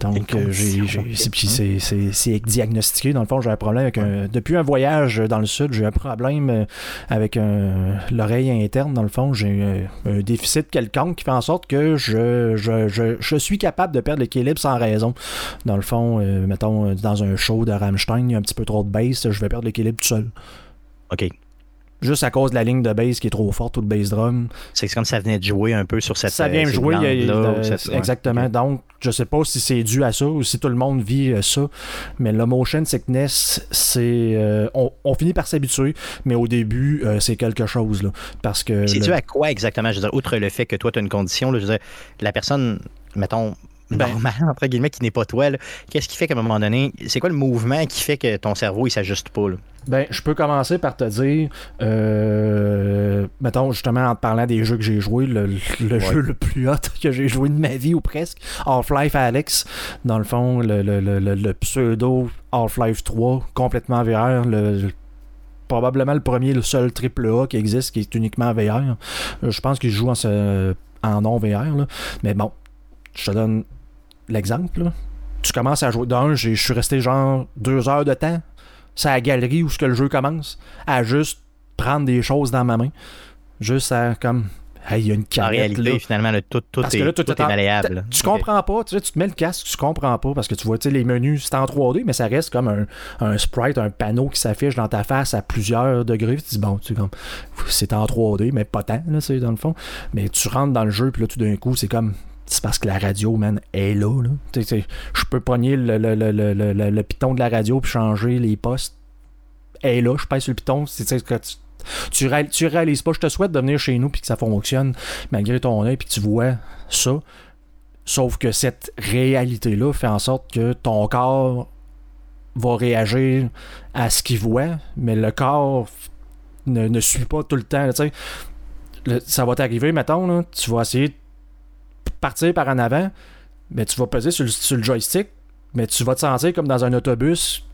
[SPEAKER 2] Donc, euh, c'est diagnostiqué. Dans le fond, j'ai un problème avec un. Depuis un voyage dans le sud, j'ai un problème euh, avec l'oreille interne. Dans le fond, j'ai un, déficit quelconque qui fait en sorte que je, je, suis capable de perdre l'équilibre sans raison. Dans le fond, euh, mettons, dans un show de Rammstein, il y a un petit peu trop de bass, je vais perdre l'équilibre tout seul.
[SPEAKER 1] OK
[SPEAKER 2] juste à cause de la ligne de base qui est trop forte ou le bass drum.
[SPEAKER 1] C'est comme ça venait de jouer un peu sur cette
[SPEAKER 2] Ça vient euh, jouer, exactement. Donc, je sais pas si c'est dû à ça ou si tout le monde vit euh, ça, mais le motion sickness, c'est euh, on, finit par s'habituer, mais au début, c'est quelque chose là, parce que.
[SPEAKER 1] C'est dû à quoi exactement? Je veux dire, outre le fait que toi tu as une condition, je veux dire, la personne, mettons, ben, normal, entre guillemets, qui n'est pas toi, qu'est-ce qui fait qu'à un moment donné, c'est quoi le mouvement qui fait que ton cerveau, il s'ajuste pas?
[SPEAKER 2] Ben, je peux commencer par te dire, euh, mettons, justement, en te parlant des jeux que j'ai joués, le, jeu le plus hot que j'ai joué de ma vie, ou presque, Half-Life Alex, dans le fond, le, pseudo Half-Life 3, complètement VR, le, probablement le premier, le seul triple A qui existe, qui est uniquement VR. Je pense qu'il joue en, en non-VR, mais bon, je te donne l'exemple. Tu commences à jouer. D'un, je suis resté genre deux heures de temps. C'est à la galerie où ce que le jeu commence. À juste prendre des choses dans ma main. Juste à comme. il y a une
[SPEAKER 1] En réalité, finalement, tout, tout, est, tout, est, malléable.
[SPEAKER 2] Tu comprends pas, tu, tu te mets le casque, tu comprends pas parce que tu vois les menus, c'est en 3D, mais ça reste comme un, un sprite, un panneau qui s'affiche dans ta face à plusieurs degrés. Tu dis, bon, tu comme, c'est en 3D, mais pas tant, là, dans le fond. Mais tu rentres dans le jeu, puis là, tout d'un coup, c'est comme, c'est parce que la radio, man, est là. Je peux pogner le, le, le, le, piton de la radio puis changer les postes. Elle est là, je pèse sur le piton. Tu, réalises pas. Je te souhaite de venir chez nous puis que ça fonctionne malgré ton œil puis tu vois ça. Sauf que cette réalité-là fait en sorte que ton corps va réagir à ce qu'il voit, mais le corps ne, suit pas tout le temps. ça va t'arriver, mettons, là, tu vas essayer partir par en avant, mais tu vas peser sur le, joystick, mais tu vas te sentir comme dans un autobus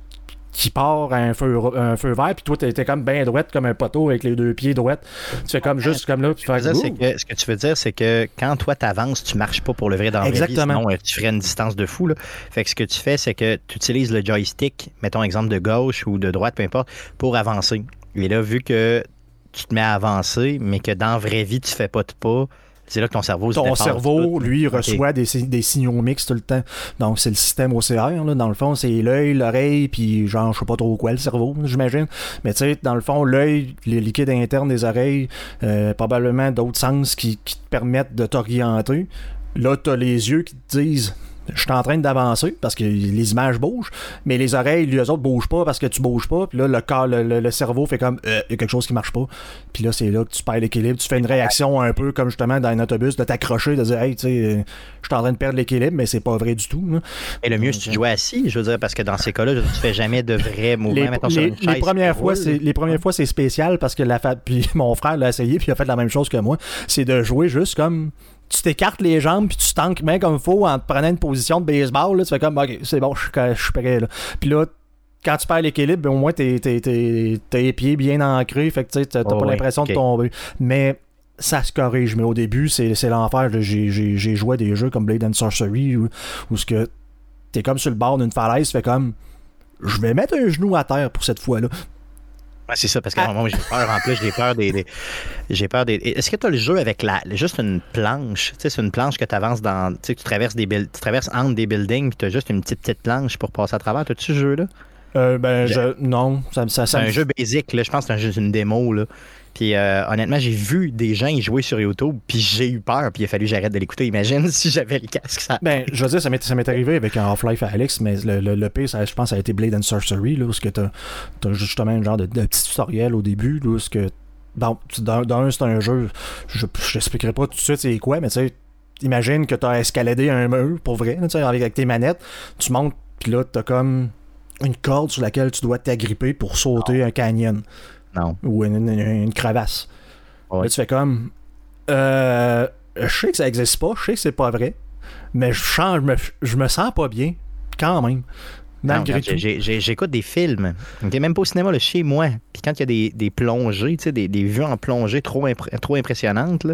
[SPEAKER 2] qui part à un feu, un feu vert, puis toi, t'es comme bien droite, comme un poteau avec les deux pieds droites. Tu fais comme juste comme là. Puis
[SPEAKER 1] fais, que, ce que tu veux dire, c'est que quand toi, t'avances, tu marches pas pour le vrai dans la vie, sinon euh, tu ferais une distance de fou. Là. Fait que ce que tu fais, c'est que tu utilises le joystick, mettons exemple de gauche ou de droite, peu importe, pour avancer. Et là, vu que tu te mets à avancer, mais que dans la vraie vie, tu fais pas de pas, c'est là que ton cerveau
[SPEAKER 2] Ton cerveau, lui, reçoit des, signaux mixtes tout le temps. Donc, c'est le système OCR, là, dans le fond, c'est l'œil, l'oreille, puis genre, je sais pas trop quoi, le cerveau, j'imagine. Mais tu sais, dans le fond, l'œil, les liquides internes des oreilles, euh, probablement d'autres sens qui, qui te permettent de t'orienter. Là, tu as les yeux qui te disent je suis en train d'avancer parce que les images bougent, mais les oreilles, les autres bougent pas parce que tu bouges pas. Puis là, le corps, le, cerveau fait comme euh, il y a quelque chose qui marche pas. Puis là, c'est là que tu perds l'équilibre. Tu fais une réaction un peu comme justement dans un autobus de t'accrocher, de dire Hey, tu sais, je suis en train de perdre l'équilibre, mais c'est pas vrai du tout.
[SPEAKER 1] Et le mieux, si tu joues assis, je veux dire, parce que dans ces cas-là, tu fais jamais de vrais mouvements.
[SPEAKER 2] Les, les, premières fois, c'est, les premières fois, c'est spécial parce que la puis mon frère l'a essayé puis il a fait la même chose que moi. C'est de jouer juste comme tu t'écartes les jambes, puis tu tankes bien comme faut en te prenant une position de baseball. Là, tu fais comme, ok, c'est bon, je suis prêt. Là. Puis là, quand tu perds l'équilibre, ben, au moins t'es, t'es, les pieds bien ancrés, fait que tu t'as pas l'impression de tomber. Mais ça se corrige, mais au début, c'est, l'enfer. J'ai, j'ai, joué à des jeux comme Blade and Sorcery où, où ce que t'es comme sur le bord d'une falaise, fait comme je vais mettre un genou à terre pour cette fois-là.
[SPEAKER 1] C'est ça, parce que ah. moi, j'ai peur en plus, j'ai peur des. j'ai peur des. Est-ce que tu as le jeu avec la juste une planche? Tu sais, c'est une planche que tu avances dans. Tu sais, tu traverses des tu traverses entre des buildings, puis tu as juste une petite petite planche pour passer à travers. As-tu ce jeu-là?
[SPEAKER 2] Euh, ben, je, non. Ça, ça,
[SPEAKER 1] c'est un jeu basique, là. Je pense que c'est juste une démo, là. Puis euh, honnêtement, j'ai vu des gens y jouer sur YouTube, puis j'ai eu peur, puis il a fallu que j'arrête de l'écouter. Imagine si j'avais le casque. Ça...
[SPEAKER 2] Ben, je veux dire, ça m'est, arrivé avec un Half-Life Alex, mais le, le, le pire, ça, je pense, ça a été Blade and Sorcery, là, où tu as, as, justement un genre de, petit tutoriel au début, là, où que. Dans, dans, c'est un jeu, je n'expliquerai pas tout de suite c'est quoi, mais tu sais, imagine que tu as escaladé un mur, pour vrai, avec, avec tes manettes, tu montes, puis là, tu as comme une corde sur laquelle tu dois t'agripper pour sauter un canyon.
[SPEAKER 1] Non.
[SPEAKER 2] Ou une, crevasse. Là, tu fais comme. Euh, je sais que ça existe pas, je sais que c'est pas vrai, mais je, change, je, me, sens pas bien, quand même.
[SPEAKER 1] J'écoute des films, même pas au cinéma, là, chez moi. Puis quand il y a des, des plongées, des, des vues en plongée trop, trop impressionnantes,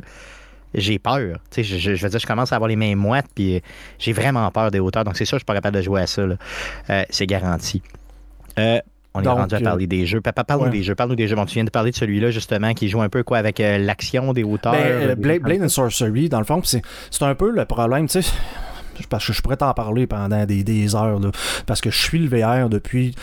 [SPEAKER 1] j'ai peur. Je, je, je, veux dire, je commence à avoir les mains moites, puis j'ai vraiment peur des hauteurs. Donc, c'est ça, je suis pas capable de jouer à ça. Euh, c'est garanti. Euh, on est rendu à parler des jeux. Papa, parle-nous des jeux. Parle-nous des jeux. Bon, tu viens de parler de celui-là, justement, qui joue un peu quoi avec euh, l'action des hauteurs.
[SPEAKER 2] Ben, Blade, and Sorcery, dans le fond, c'est un peu le problème, tu sais. Parce que je pourrais t'en parler pendant des, des heures, là, parce que je suis le VR depuis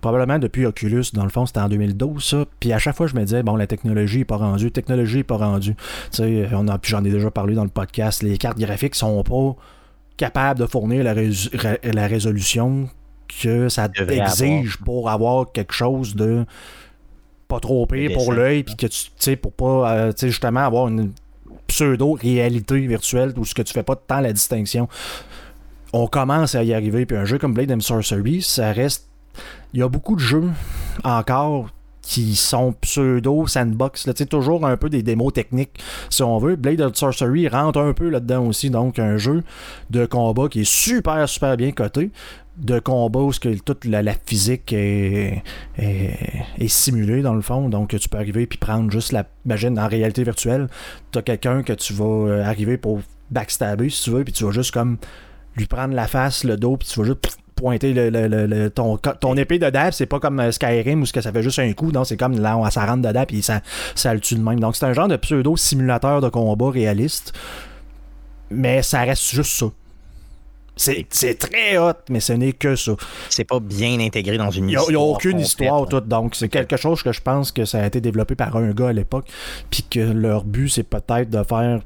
[SPEAKER 2] probablement depuis Oculus, dans le fond, c'était en 2012, ça. Puis à chaque fois, je me disais, bon, la technologie n'est pas rendue, la technologie n'est pas rendue. Tu sais, on a, j'en ai déjà parlé dans le podcast, les cartes graphiques sont pas capables de fournir la, la résolution que ça exige pour avoir quelque chose de pas trop pire pour l'œil, puis que tu sais, pour pas, euh, justement, avoir une pseudo-réalité virtuelle où ce que tu fais pas tant la distinction. On commence à y arriver, puis un jeu comme Blade and Sorcery, ça reste il y a beaucoup de jeux encore qui sont pseudo sandbox, là, toujours un peu des démos techniques si on veut. Blade of Sorcery rentre un peu là-dedans aussi, donc un jeu de combat qui est super super bien coté, de combat où que toute la, physique est, est, simulée dans le fond, donc tu peux arriver puis prendre juste la imagine en réalité virtuelle, tu as quelqu'un que tu vas euh, arriver pour backstabber si tu veux, puis tu vas juste comme lui prendre la face, le dos, puis tu vas juste pointer le, ton, ton épée de dab, c'est pas comme euh, Skyrim où ça fait juste un coup, non, c'est comme là, on, ça rentre dedans puis ça, ça le tue de même. Donc c'est un genre de pseudo simulateur de combat réaliste, mais ça reste juste ça. C'est très hot, mais ce n'est que ça.
[SPEAKER 1] C'est pas bien intégré dans une
[SPEAKER 2] histoire. Il n'y a, aucune histoire, toute. Donc, c'est quelque chose que je pense que ça a été développé par un gars à l'époque. Puis que leur but, c'est peut-être de faire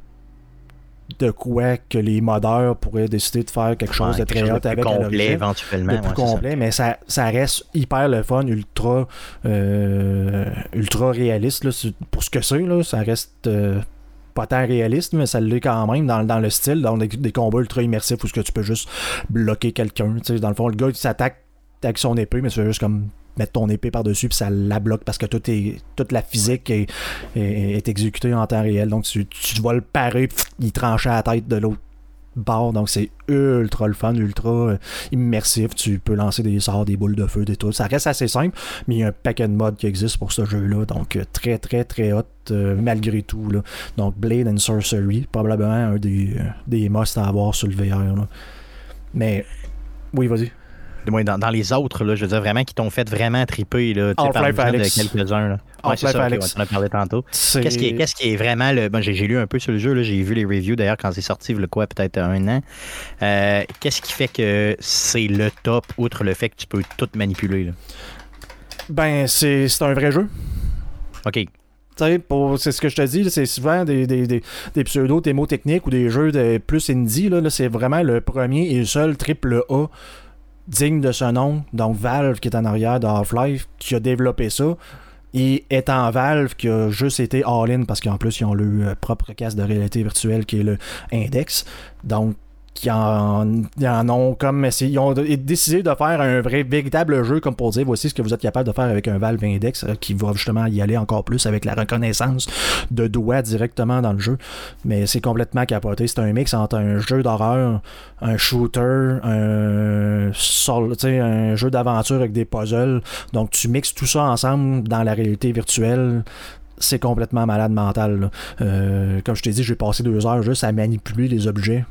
[SPEAKER 2] de quoi que les modeurs pourraient décider de faire quelque chose de très hot avec
[SPEAKER 1] complet éventuellement.
[SPEAKER 2] De plus complet, mais ça, ça reste hyper le fun, ultra, euh, ultra réaliste là, pour ce que c'est. Ça reste euh, pas tant réaliste, mais ça l'est quand même dans, le style, dans des, combats ultra immersifs où ce que tu peux juste bloquer quelqu'un. Dans le fond, le gars il s'attaque avec son épée, mais tu juste comme mettre ton épée par-dessus, puis ça la bloque parce que tout est, toute la physique est, est, exécutée en temps réel. Donc tu, tu vas le parer, il tranche à la tête de l'autre bord. Donc c'est ultra le fun, ultra euh, immersif. Tu peux lancer des sorts, des boules de feu, des trucs. Ça reste assez simple, mais il y a un paquet de modes qui existe pour ce jeu-là. Donc euh, très, très, très hot euh, malgré tout. Là. Donc Blade and Sorcery, probablement un des, des must à avoir sur le VR. Mais oui, vas-y
[SPEAKER 1] dans, dans, les autres, là, je veux dire vraiment qui t'ont fait vraiment triper. Là,
[SPEAKER 2] Half-Life Alex.
[SPEAKER 1] Quelques-uns. Ouais, c'est ça, Alex. on a parlé tantôt. Qu'est-ce qui, qui est vraiment le. Bon, j'ai, lu un peu sur le jeu, j'ai vu les reviews d'ailleurs quand c'est sorti, le quoi, peut-être un an. Euh, qu'est-ce qui fait que c'est le top, outre le fait que tu peux tout manipuler? Là?
[SPEAKER 2] Ben, c'est, un vrai jeu.
[SPEAKER 1] OK.
[SPEAKER 2] C'est ce que je te dis, c'est souvent des, des, des, des pseudo techniques ou des jeux de plus indie. Là, là c'est vraiment le premier et le seul triple A digne de ce nom, donc Valve qui est en arrière de Half-Life, qui a développé ça, et étant Valve qui a juste été all-in parce qu'en plus ils ont le euh, propre casque de réalité virtuelle qui est le Index. Donc qui en, en, ont comme ils ont décidé de faire un vrai véritable jeu comme pour dire voici ce que vous êtes capable de faire avec un Valve Index euh, qui va justement y aller encore plus avec la reconnaissance de doigts directement dans le jeu. Mais c'est complètement capoté. C'est un mix entre un jeu d'horreur un shooter un, un jeu d'aventure avec des puzzles. Donc tu mixes tout ça ensemble dans la réalité virtuelle. C'est complètement malade mental. Euh, comme je t'ai dit, j'ai passé deux heures juste à manipuler les objets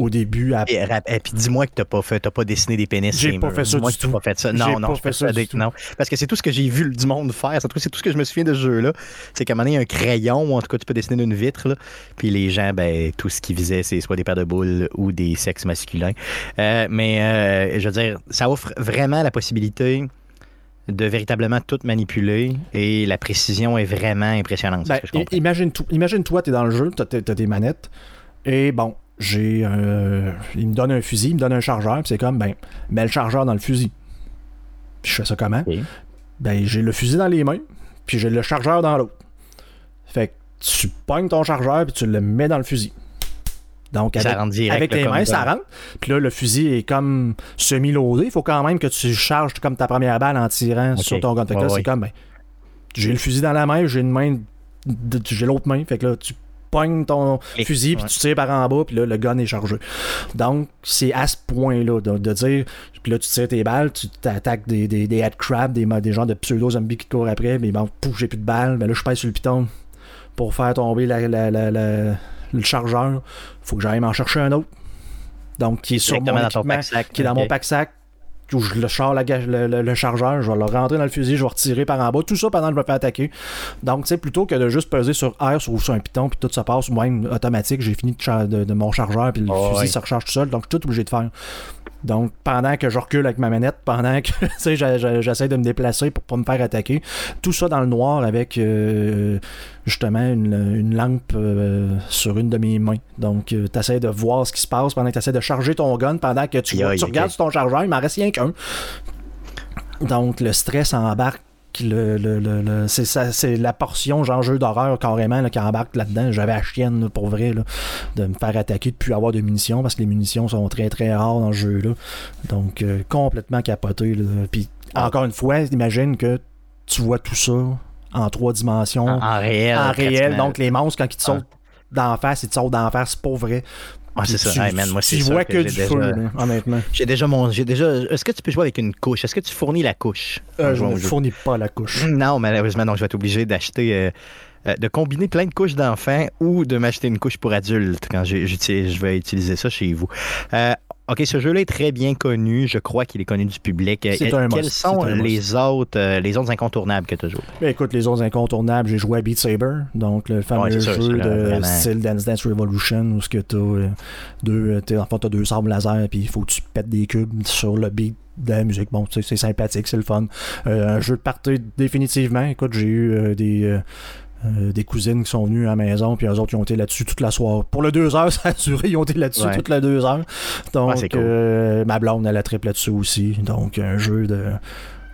[SPEAKER 2] au début. À...
[SPEAKER 1] Et, puis dis-moi que t'as pas fait, t'as pas dessiné des pénis.
[SPEAKER 2] J'ai pas fait ça du tout.
[SPEAKER 1] Pas fait ça. Non, non, fait ça non. Parce que c'est tout ce que j'ai vu du monde faire. C'est tout ce que je me souviens de ce jeu-là. C'est qu'à un moment donné, un crayon, ou en tout cas, tu peux dessiner d'une vitre. Là, puis les gens, ben, tout ce qu'ils visaient, c'est soit des paires de boules ou des sexes masculins. Euh, mais euh, je veux dire, ça offre vraiment la possibilité de véritablement tout manipuler et la précision est vraiment impressionnante.
[SPEAKER 2] Ben, Imagine-toi, imagine tu es dans le jeu, tu as, des manettes et bon, j'ai un. Il me donne un fusil, il me donne un chargeur, puis c'est comme, ben, mets le chargeur dans le fusil. Puis je fais ça comment? Ben, j'ai le fusil dans les mains, puis j'ai le chargeur dans l'autre. Fait que tu pognes ton chargeur, puis tu le mets dans le fusil. Donc, avec, tes mains, ça rentre. Puis là, le fusil est comme semi-loadé. Il faut quand même que tu charges comme ta première balle en tirant sur ton gun. c'est comme, ben, j'ai le fusil dans la main, j'ai une main, j'ai l'autre main. Fait que là, tu pognes ton fusil, puis tu tires par en bas, puis là, le gun est chargé. Donc, c'est à ce point-là de, dire, puis là, tu tires tes balles, tu t'attaques des, des, des headcrabs, des, des gens de pseudo-zombies qui te courent après, mais bon, pouf, j'ai plus de balles, mais là, je pèse sur le piton pour faire tomber la, la, la, le chargeur. faut que j'aille m'en chercher un autre. Donc, qui est sur mon équipement, qui est dans mon pack-sac, où je le char le, chargeur, je vais le rentrer dans le fusil, je vais retirer par en bas, tout ça pendant que je me fais attaquer. Donc, tu sais, plutôt que de juste peser sur R sur, sur un piton, puis tout se passe, ou même automatique, j'ai fini de, mon chargeur, puis le ah fusil se recharge tout seul, donc je suis tout obligé de faire. Donc, pendant que je recule avec ma manette, pendant que j'essaie de me déplacer pour pas me faire attaquer, tout ça dans le noir avec euh, justement une, lampe euh, sur une de mes mains. Donc, euh, tu essaies de voir ce qui se passe pendant que tu essaies de charger ton gun, pendant que tu, regardes ton chargeur, il m'en reste rien qu'un. Donc, le stress embarque le, le, le, c'est la portion genre jeu d'horreur carrément qui embarque là-dedans. J'avais la chienne pour vrai de me faire attaquer de plus avoir de munitions parce que les munitions sont très très rares dans ce jeu-là. Donc euh, complètement capoté. Puis ah. encore une fois, imagine que tu vois tout ça en trois dimensions.
[SPEAKER 1] En, réel.
[SPEAKER 2] En réel. Donc les monstres, quand ils te sautent d'en face, ils te sautent d'en face, c'est pas vrai.
[SPEAKER 1] Ah, c'est ça. Hey, man, moi,
[SPEAKER 2] tu vois que, du feu, honnêtement.
[SPEAKER 1] J'ai déjà mon. J'ai déjà. Est-ce que tu peux jouer avec une couche? Est-ce que tu fournis la couche?
[SPEAKER 2] Euh, je ne fournis pas la couche.
[SPEAKER 1] Non, malheureusement, donc je vais être obligé d'acheter. Euh, euh, de combiner plein de couches d'enfants ou de m'acheter une couche pour adultes quand je vais utiliser ça chez vous. OK, ce jeu-là est très bien connu. Je crois qu'il est connu du public.
[SPEAKER 2] C'est un
[SPEAKER 1] Quels sont les autres, euh, les autres incontournables que tu as joué?
[SPEAKER 2] Ben, écoute, les autres incontournables, j'ai joué à Beat Saber, donc le fameux jeu de style Dance Dance Revolution où tu as euh, deux, euh, en as deux sables laser puis il faut que tu pètes des cubes sur le beat de la musique. Bon, c'est sympathique, c'est le fun. un jeu de partie définitivement. Écoute, j'ai eu des euh, des cousines qui sont venues à la maison, puis eux autres, ils ont été là-dessus toute la soirée. Pour le deux heures, ça a duré, ils ont été là-dessus toute la deux heures. Donc, euh, ma blonde, elle a triple là-dessus aussi. Donc, un jeu de.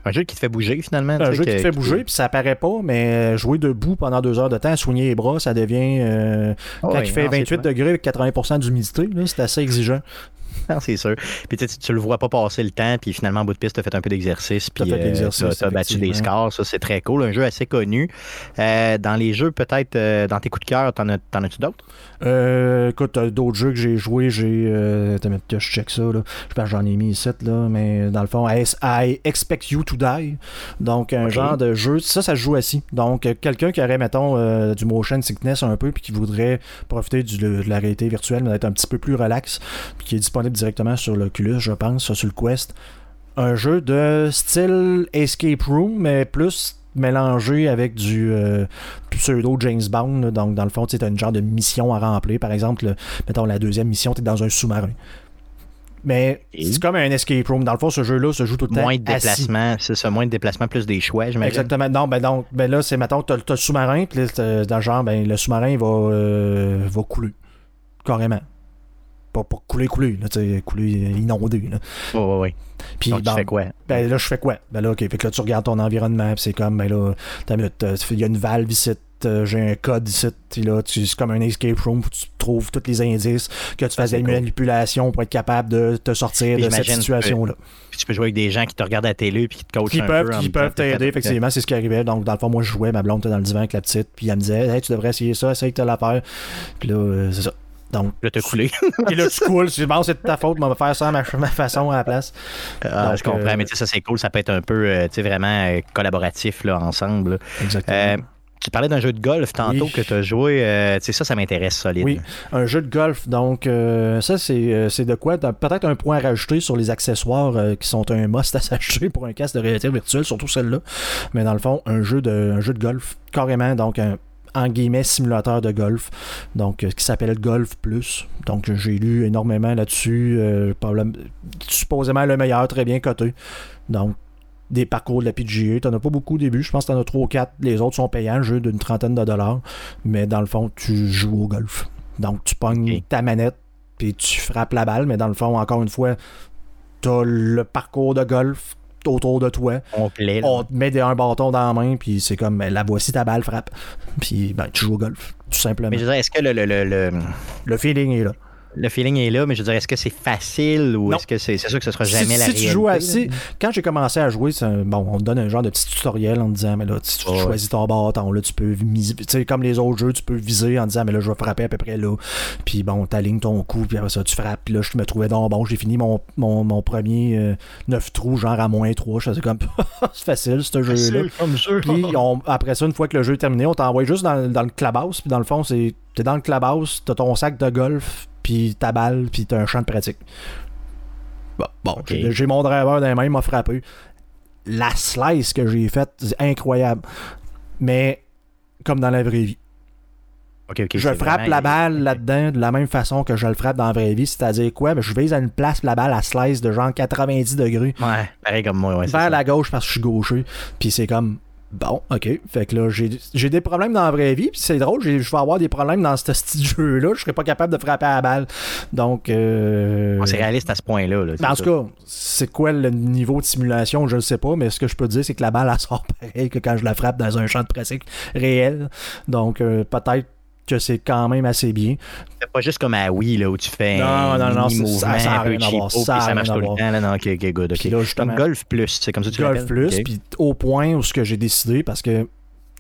[SPEAKER 1] Un jeu qui te fait bouger finalement.
[SPEAKER 2] Un jeu qui te fait bouger, puis ça paraît pas, mais jouer debout pendant deux heures de temps, soigner les bras, ça devient. Euh, ah quand il fait 28 degrés avec 80% d'humidité, c'est assez exigeant.
[SPEAKER 1] c'est sûr. Puis tu, tu le vois pas passer le temps, puis finalement, en bout de piste, tu as fait un peu d'exercice, puis euh, tu as, battu des scores. Ça, c'est très cool. Un jeu assez connu. Euh, dans les jeux, peut-être, euh, dans tes coups de cœur, t'en, as, tu d'autres?
[SPEAKER 2] écoute, d'autres jeux que j'ai joués, j'ai. je check ça, là. Je pense j'en ai mis ici, là, mais dans le fond, I, Expect You to Die. Donc, un genre de jeu. Ça, ça se joue assis. Donc, quelqu'un qui aurait, mettons, du motion sickness un peu, puis qui voudrait profiter de la réalité virtuelle, mais d'être un petit peu plus relax, puis qui est disponible directement sur l'Oculus, je pense, sur le Quest. Un jeu de style Escape Room, mais plus mélangé avec du euh, pseudo James Bond. Donc, dans le fond, tu as une genre de mission à remplir. Par exemple, mettons la deuxième mission, tu es dans un sous-marin. Mais c'est comme un escape room. Dans le fond, ce jeu-là se joue tout le temps.
[SPEAKER 1] Moins de déplacement, c'est ça, moins de déplacement, plus des choix, j'imagine.
[SPEAKER 2] Exactement. Non, ben, donc, ben là, c'est, mettons, tu as, le sous-marin, puis dans le genre, ben, le sous-marin va, euh, va couler. Carrément pas, couler, couler, là, couler inondé. Là.
[SPEAKER 1] Oh, oui, Puis, Donc, tu fais quoi?
[SPEAKER 2] Ben là, je fais quoi? Ben là, ok. Fait que là, tu regardes ton environnement, c'est comme, ben là, il y a une valve ici, j'ai un code ici, là, c'est comme un escape room où tu trouves tous les indices, que tu fasses des manipulations pour être capable de te sortir de cette situation-là.
[SPEAKER 1] Tu, peux jouer avec des gens qui te regardent à la télé puis qui te coachent
[SPEAKER 2] qui
[SPEAKER 1] un
[SPEAKER 2] peuvent,
[SPEAKER 1] peu.
[SPEAKER 2] Qui peuvent t'aider, effectivement, c'est ce qui arrivait. Donc, dans le fond, moi, je jouais, ma blonde était dans le divan avec la petite, puis elle me disait, hey, tu devrais essayer ça, essaye de la faire. Puis là, euh, c'est ça. Donc,
[SPEAKER 1] là, t'as coulé.
[SPEAKER 2] Et là, tu coules. C'est c'est de ta faute, on va faire ça à ma, façon à la place.
[SPEAKER 1] Ah, je comprends, euh, mais tu sais, ça, c'est cool. Ça peut être un peu, euh, tu sais, vraiment collaboratif, là, ensemble.
[SPEAKER 2] Exactement.
[SPEAKER 1] Tu parlais d'un jeu de golf tantôt que tu as joué. Euh, ça, ça m'intéresse solide.
[SPEAKER 2] Oui, un jeu de golf. Donc, euh, ça, euh, c'est de quoi? Peut-être un point à rajouter sur les accessoires qui sont un must à s'acheter pour un casque de réalité virtuelle, surtout celle-là. Mais dans le fond, un jeu de, un jeu de golf, carrément. Donc, un en guillemets simulateur de golf, donc qui s'appelle Golf Plus. Donc j'ai lu énormément là-dessus, supposément le meilleur, très bien coté. Donc des parcours de la PGA. T'en as pas beaucoup au début, je pense que t'en as 3 ou 4. Les autres sont payants, jeu d'une trentaine de dollars. Mais dans le fond, tu joues au golf. Donc tu pognes ta manette puis tu frappes la balle, mais dans le fond, encore une fois, t'as le parcours de golf autour de toi.
[SPEAKER 1] On, plaît,
[SPEAKER 2] On te met un bâton dans la main, puis c'est comme, ben, la voici ta balle, frappe. Puis ben, tu joues au golf, tout simplement.
[SPEAKER 1] Mais je veux dire, est-ce que le, le, le,
[SPEAKER 2] le feeling est là
[SPEAKER 1] le feeling est là, mais je veux dire, est-ce que c'est facile ou est-ce que c'est sûr que ce sera jamais
[SPEAKER 2] si,
[SPEAKER 1] la
[SPEAKER 2] si
[SPEAKER 1] réalité?
[SPEAKER 2] Tu joues assez, quand j'ai commencé à jouer, bon, on te donne un genre de petit tutoriel en disant, mais là, si tu choisis ton bâton, là, tu peux miser, tu sais, comme les autres jeux, tu peux viser en disant, mais là, je vais frapper à peu près là. Puis bon, t'alignes ton coup, puis après ça, tu frappes. Puis là, je me trouvais dans bon, j'ai fini mon, mon, mon premier 9 euh, trous, genre à moins 3. Je faisais comme, c'est facile, ce jeu-là. Puis après ça, une fois que le jeu est terminé, on t'envoie juste dans, dans le clubhouse, puis dans le fond, c'est t'es dans le clubhouse, t'as ton sac de golf, puis ta balle, puis t'as un champ de pratique. Bon, bon j'ai mon driver dans les mains, il m'a frappé. La slice que j'ai faite, c'est incroyable. Mais comme dans la vraie vie. je frappe la balle là-dedans de la même façon que je le frappe dans la vraie vie, c'est-à-dire quoi? Ben, je vise à une place la balle à slice de genre 90 degrés.
[SPEAKER 1] Ouais, pareil comme moi. Ouais,
[SPEAKER 2] vers la gauche parce que je suis gaucher. Puis c'est comme Bon, ok. Fait que là, j'ai des problèmes dans la vraie vie, puis c'est drôle, je vais avoir des problèmes dans ce style jeu-là. Je serais pas capable de frapper à la balle. Donc. Euh...
[SPEAKER 1] c'est réaliste à ce point-là.
[SPEAKER 2] en tout cas, c'est quoi le niveau de simulation, je ne sais pas, mais ce que je peux dire, c'est que la balle, elle sort pareil que quand je la frappe dans un champ de pratique réel. Donc, euh, peut-être que c'est quand même assez bien.
[SPEAKER 1] C'est pas juste comme à Wii là, où tu fais
[SPEAKER 2] non, non, non,
[SPEAKER 1] ça,
[SPEAKER 2] ça, un peu cheapo,
[SPEAKER 1] ça, ça marche tout le temps. Là, non, ok, ok, good. Okay. Là, Golf Plus, c'est comme ça que tu
[SPEAKER 2] Golf Plus, puis au point où ce que j'ai décidé, parce que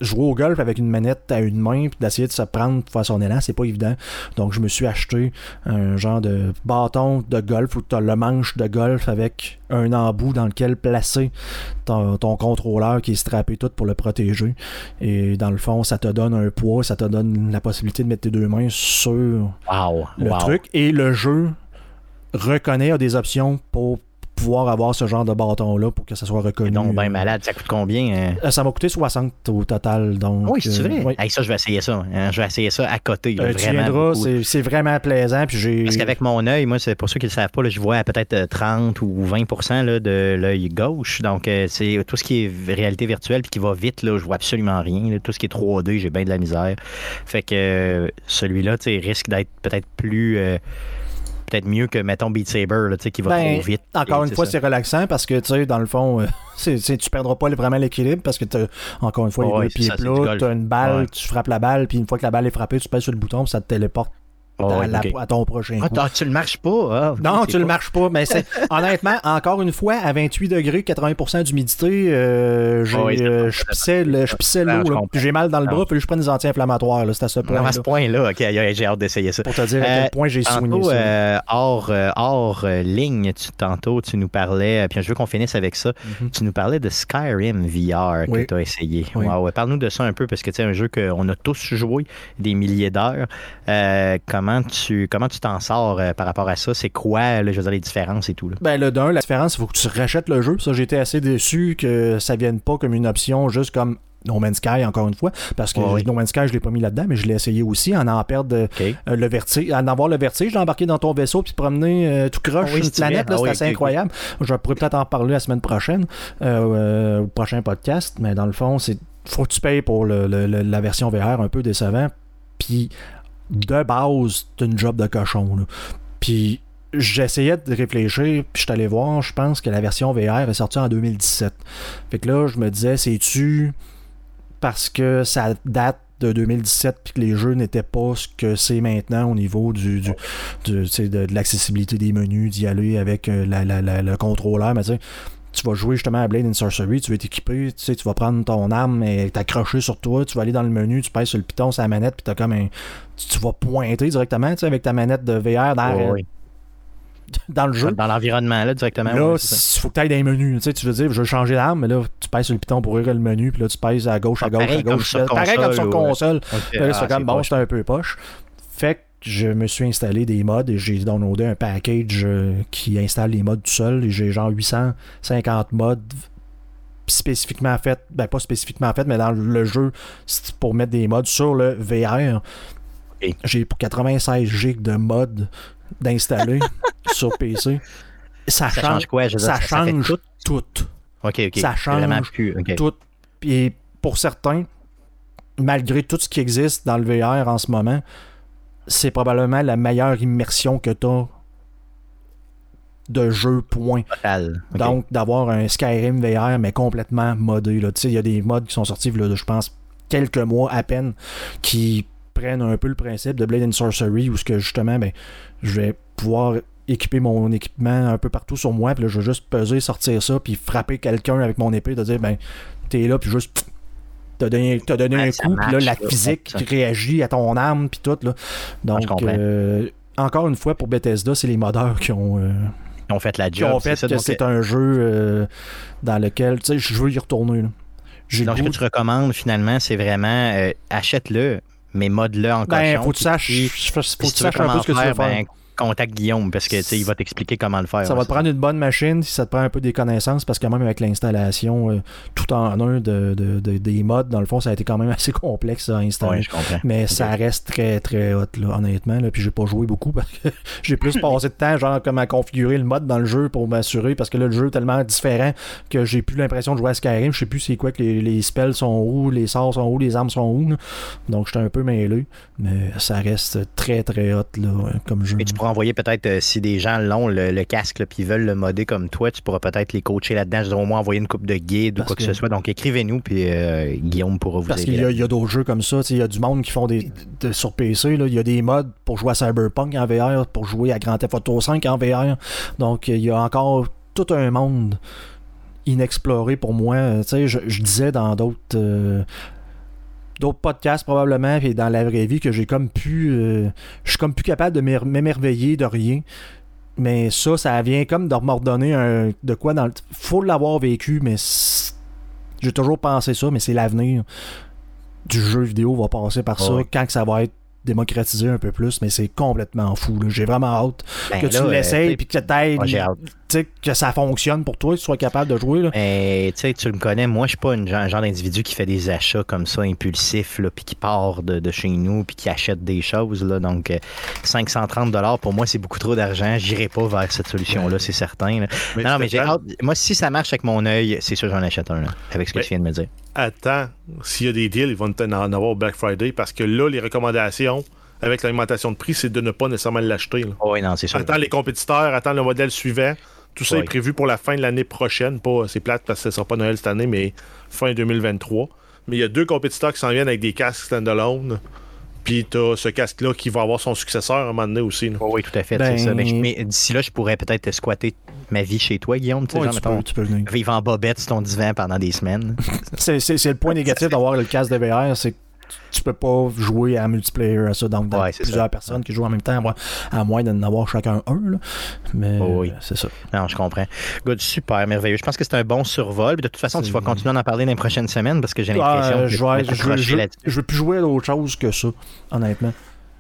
[SPEAKER 2] jouer au golf avec une manette à une main puis d'essayer de se prendre pour faire son élan, c'est pas évident. Donc je me suis acheté un genre de bâton de golf où tu as le manche de golf avec un embout dans lequel placer ton, contrôleur qui est strappé tout pour le protéger. Et dans le fond, ça te donne un poids, ça te donne la possibilité de mettre tes deux mains sur le truc. Et le jeu reconnaît des options pour pouvoir avoir ce genre de bâton-là pour que ça soit reconnu.
[SPEAKER 1] Donc, ben malade, ça coûte combien hein?
[SPEAKER 2] euh, Ça m'a coûté 60 au total. Donc,
[SPEAKER 1] oui, c'est vrai. Euh, ça, je vais essayer ça. Hein. Je vais essayer ça à côté. Euh, tu viendras,
[SPEAKER 2] c'est vraiment plaisant. Puis
[SPEAKER 1] Parce qu'avec mon œil, moi, c'est pour ceux qui ne le savent pas, je vois peut-être 30 ou 20 là, de l'œil gauche. Donc, c'est tout ce qui est réalité virtuelle puis qui va vite, là, je vois absolument rien. Tout ce qui est 3D, j'ai bien de la misère. Fait que celui-là, risque d'être peut-être plus peut-être mieux que, mettons, Beat Saber, là, qui va ben, trop vite.
[SPEAKER 2] Encore une fois, c'est relaxant parce que, tu sais, dans le fond, euh, c'est, tu perdras pas vraiment l'équilibre parce que, encore une fois, il y a pieds plats, tu as une balle, tu frappes la balle, puis une fois que la balle est frappée, tu pèses sur le bouton, ça te téléporte Oh, à, ton prochain
[SPEAKER 1] ah, coup. tu le marches pas. Ah,
[SPEAKER 2] non, tu le marches pas. Mais c'est honnêtement, encore une fois, à 28 degrés, 80% d'humidité, euh, oh, euh, je pissais l'eau. J'ai mal dans le bras, puis je prends des anti-inflammatoires. C'est à ce point-là.
[SPEAKER 1] À ce point-là, ok, j'ai hâte d'essayer ça.
[SPEAKER 2] Pour te dire à quel euh, point j'ai soigné ça.
[SPEAKER 1] hors, hors ligne, tu, tantôt, tu nous parlais, puis je veux qu'on finisse avec ça. Mhm. Tu nous parlais de Skyrim VR que tu as essayé. Parle-nous de ça un peu, parce que c'est un jeu qu'on a tous joué des milliers d'heures. comme comment tu comment tu t'en sors euh, par rapport à ça? C'est quoi, je veux dire, les différences et tout? Là?
[SPEAKER 2] Ben, le d'un, la différence, il faut que tu rachètes le jeu. Ça, j'étais assez déçu que ça vienne pas comme une option juste comme No Man's Sky, encore une fois, parce que No Man's Sky, je l'ai pas mis là-dedans, mais je l'ai essayé aussi, en en perdre euh, le vertige, en avoir le vertige, j'ai embarqué dans ton vaisseau puis promener euh, tout croche ah sur une planète, c'est ah assez incroyable. Je pourrais peut-être en parler la semaine prochaine, au prochain podcast, mais dans le fond, c'est faut que tu payes pour la version VR un peu décevant. Puis de base, c'est une job de cochon. Puis j'essayais de réfléchir, puis je suis allé voir, je pense que la version VR est sortie en 2017. Fait que là, je me disais, c'est-tu parce que ça date de 2017 puis que les jeux n'étaient pas ce que c'est maintenant au niveau du, de, l'accessibilité des menus, d'y aller avec euh, le contrôleur. Mais tu vas jouer justement à Blade and Sorcery, tu vas t'équiper, tu sais, tu vas prendre ton arme et t'accrocher sur toi, tu vas aller dans le menu, tu pèses sur le piton, sur la manette, puis t'as comme un. Tu, vas pointer directement, tu sais, avec ta manette de VR dans, dans le jeu.
[SPEAKER 1] Dans l'environnement, là, directement.
[SPEAKER 2] Là, il faut que tu ailles dans les menus. Tu, sais, tu veux dire, je veux changer d'arme, mais là, tu pèses sur le piton pour ouvrir le menu, puis là, tu pèses à gauche, à gauche, à gauche. Pareil comme sur console. là, c'est ah, comme, bon, c'est un peu poche. Fait que je me suis installé des mods et j'ai downloadé un package euh, qui installe les mods tout seul. Et j'ai genre 850 mods spécifiquement fait, ben pas spécifiquement fait, mais dans le jeu pour mettre des mods sur le VR. J'ai pour 96 gigs de mods d'installer sur PC. Ça, change, quoi Ça, change tout?
[SPEAKER 1] Ok, ok.
[SPEAKER 2] Ça change tout. Et pour certains, malgré tout ce qui existe dans le VR en ce moment, c'est probablement la meilleure immersion que tu as de jeu, point. Donc, d'avoir un Skyrim VR, mais complètement modé. Il y a des mods qui sont sortis, là, je pense, quelques mois à peine, qui prennent un peu le principe de Blade and Sorcery, où ce que justement, ben, je vais pouvoir équiper mon équipement un peu partout sur moi, puis là, je vais juste peser, sortir ça, puis frapper quelqu'un avec mon épée, de dire, ben, t'es là, puis juste t'as donné, as donné un coup, puis là, la physique réagit à ton arme, puis tout. Là. Donc, euh, encore une fois, pour Bethesda, c'est les modeurs qui ont. Euh,
[SPEAKER 1] ont fait la job.
[SPEAKER 2] Qui ont fait que c'est un jeu euh, dans lequel, tu sais, je veux y retourner. Là.
[SPEAKER 1] Donc, ce que tu recommandes finalement, c'est vraiment achète-le, mais mode-le en
[SPEAKER 2] ben, Faut que tu saches, faut que tu saches un peu ce que tu veux faire. Ben,
[SPEAKER 1] contacte Guillaume parce que il va t'expliquer comment le faire.
[SPEAKER 2] Ça va te prendre une bonne machine si ça te prend un peu des connaissances parce que même avec l'installation euh, tout en un de, des modes, dans le fond, ça a été quand même assez complexe à installer. Mais ça reste très très hot là, honnêtement. Là, puis j'ai pas joué beaucoup parce que j'ai plus passé de temps genre comme à configurer le mode dans le jeu pour m'assurer parce que là le jeu est tellement différent que j'ai plus l'impression de jouer à Skyrim. Je sais plus c'est quoi que les, spells sont où, les sorts sont où, les armes sont où. Donc j'étais un peu mêlé. Mais ça reste très très hot là, comme jeu
[SPEAKER 1] envoyer peut-être, euh, si des gens l'ont, le, casque, puis veulent le modder comme toi, tu pourras peut-être les coacher là-dedans. Je au moins envoyer une coupe de guide ou quoi que... ce soit. Donc écrivez-nous, puis euh, Guillaume pourra vous
[SPEAKER 2] Parce aider. Parce qu'il y a, d'autres jeux comme ça. Il y a du monde qui font des. sur PC, il y a des mods pour jouer à Cyberpunk en VR, pour jouer à Grand Theft Auto 5 en VR. Donc il y a encore tout un monde inexploré pour moi. Je, je disais dans d'autres euh, d'autres podcasts probablement, et dans la vraie vie que j'ai comme pu. Euh, je suis comme plus capable de m'émerveiller de rien. Mais ça, ça vient comme de m'ordonner un, de quoi dans le. Faut l'avoir vécu, mais j'ai toujours pensé ça, mais c'est l'avenir du jeu vidéo va passer par ça quand ça va être démocratiser un peu plus, mais c'est complètement fou. J'ai vraiment hâte ben que tu l'essayes et que que ça fonctionne pour toi, que tu sois capable de jouer. Là.
[SPEAKER 1] Mais tu le connais, moi je suis pas un genre, d'individu qui fait des achats comme ça impulsifs, puis qui part de, chez nous, puis qui achète des choses. Là, donc 530 euh, pour moi c'est beaucoup trop d'argent. J'irai pas vers cette solution-là, c'est certain. non, mais j'ai Moi, si ça marche avec mon œil, c'est sûr j'en achète un, avec ce que tu viens de me dire
[SPEAKER 3] attends, s'il y a des deals, ils vont en avoir au Black Friday parce que là, les recommandations avec l'augmentation de prix, c'est de ne pas nécessairement l'acheter.
[SPEAKER 1] oui, non, c'est sûr.
[SPEAKER 3] Attends les compétiteurs, attends le modèle suivant. Tout ça est prévu pour la fin de l'année prochaine. Pas, c'est plate parce que ce ne sera pas Noël cette année, mais fin 2023. Mais il y a deux compétiteurs qui s'en viennent avec des casques standalone. Puis t'as ce casque-là qui va avoir son successeur à un moment donné aussi.
[SPEAKER 1] oui, tout à fait. Ça. Mais, ben- d'ici là, je pourrais peut-être squatter ma vie chez toi, Guillaume.
[SPEAKER 2] Tu, peux,
[SPEAKER 1] vivre en bobette sur ton divan pendant des semaines.
[SPEAKER 2] c'est le point négatif d'avoir le casque de VR, c'est que tu peux pas jouer à multiplayer à ça. Donc, plusieurs personnes qui jouent en même temps, à moins d'en avoir chacun un. Mais oh c'est ça.
[SPEAKER 1] Non, je comprends. Good, super, merveilleux. Je pense que c'est un bon survol. De toute façon, tu vas continuer à en parler dans les prochaines semaines parce que j'ai l'impression que
[SPEAKER 2] je, vais, je, je, veux plus jouer à d'autres choses que ça, honnêtement.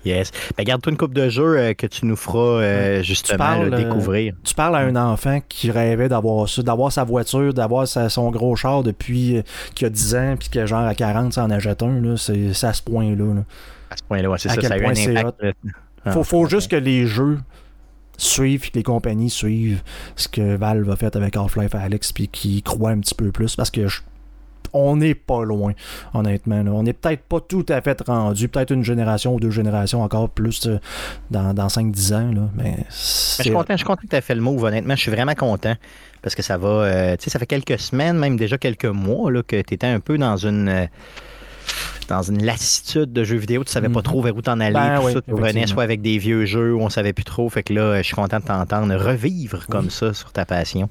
[SPEAKER 1] Yes. Ben, garde-toi une coupe de jeux euh, que tu nous feras euh, justement euh, découvrir.
[SPEAKER 2] tu parles à un enfant qui rêvait d'avoir ça, d'avoir sa voiture, d'avoir son gros char depuis qu'il a 10 ans, puis que genre à 40, ça en achète un. C'est à ce point-là.
[SPEAKER 1] À ce point-là, c'est ça. Ça a eu un impact.
[SPEAKER 2] Faut, faut juste que les jeux suivent, que les compagnies suivent ce que Valve a fait avec Half-Life Alex, puis qu'ils croient un petit peu plus, parce que je on n'est pas loin, honnêtement. On n'est peut-être pas tout à fait rendu, peut-être une génération ou deux générations encore plus euh, dans, dans 5-10 ans. Là. Mais,
[SPEAKER 1] je suis content, que tu aies fait le move, honnêtement. Je suis vraiment content parce que ça va. Euh, tu sais, ça fait quelques semaines, même déjà quelques mois, là, que tu étais un peu dans une. Euh, dans une lassitude de jeux vidéo, tu savais pas
[SPEAKER 2] Mhm.
[SPEAKER 1] trop vers où t'en aller,
[SPEAKER 2] Ben
[SPEAKER 1] tout
[SPEAKER 2] oui,
[SPEAKER 1] ça, tu revenais soit avec des vieux jeux où on savait plus trop, fait que là, je suis content de t'entendre revivre comme ça sur ta passion.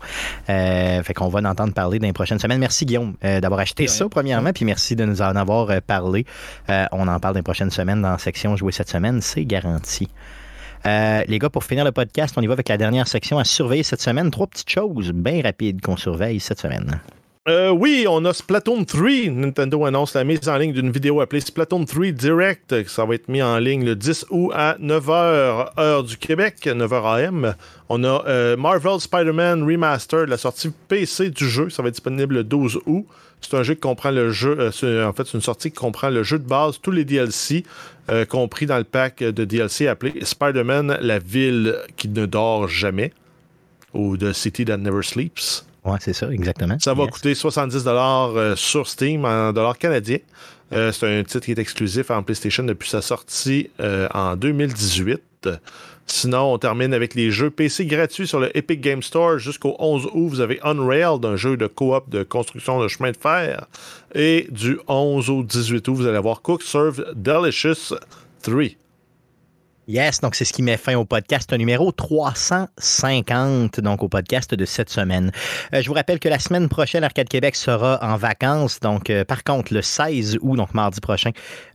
[SPEAKER 1] Euh, fait qu'on va en entendre parler dans les prochaines semaines. Merci Guillaume euh, d'avoir acheté ça premièrement, puis merci de nous en avoir euh, parlé. Euh, on en parle dans les prochaines semaines dans la section Jouer cette semaine, c'est garanti. Euh, les gars, pour finir le podcast, on y va avec la dernière section à surveiller cette semaine. Trois petites choses bien rapides qu'on surveille cette semaine.
[SPEAKER 3] Euh, oui, on a Splatoon 3. Nintendo annonce la mise en ligne d'une vidéo appelée Splatoon 3 Direct. Ça va être mis en ligne le 10 août à 9h, heure du Québec, 9h AM. On a euh, Marvel Spider-Man Remaster, la sortie PC du jeu. Ça va être disponible le 12 août. C'est un jeu qui comprend le jeu. euh, en fait, c'est une sortie qui comprend le jeu de base, tous les DLC, compris dans le pack de DLC appelé Spider-Man, la ville qui ne dort jamais, ou The City That Never Sleeps.
[SPEAKER 1] Ouais, c'est ça, exactement.
[SPEAKER 3] Ça va
[SPEAKER 1] Yes.
[SPEAKER 3] coûter 70 dollars sur Steam en dollars canadiens. Euh, c'est un titre qui est exclusif en PlayStation depuis sa sortie euh, en 2018. Sinon, on termine avec les jeux PC gratuits sur le Epic Game Store jusqu'au 11 août. Vous avez Unrailed, un jeu de coop de construction de chemin de fer. Et du 11 au 18 août, vous allez avoir Cook Serve Delicious 3.
[SPEAKER 1] Yes, donc c'est ce qui met fin au podcast numéro 350, donc au podcast de cette semaine. Euh, je vous rappelle que la semaine prochaine, Arcade Québec sera en vacances. Donc, euh, par contre, le 16 août, donc mardi prochain,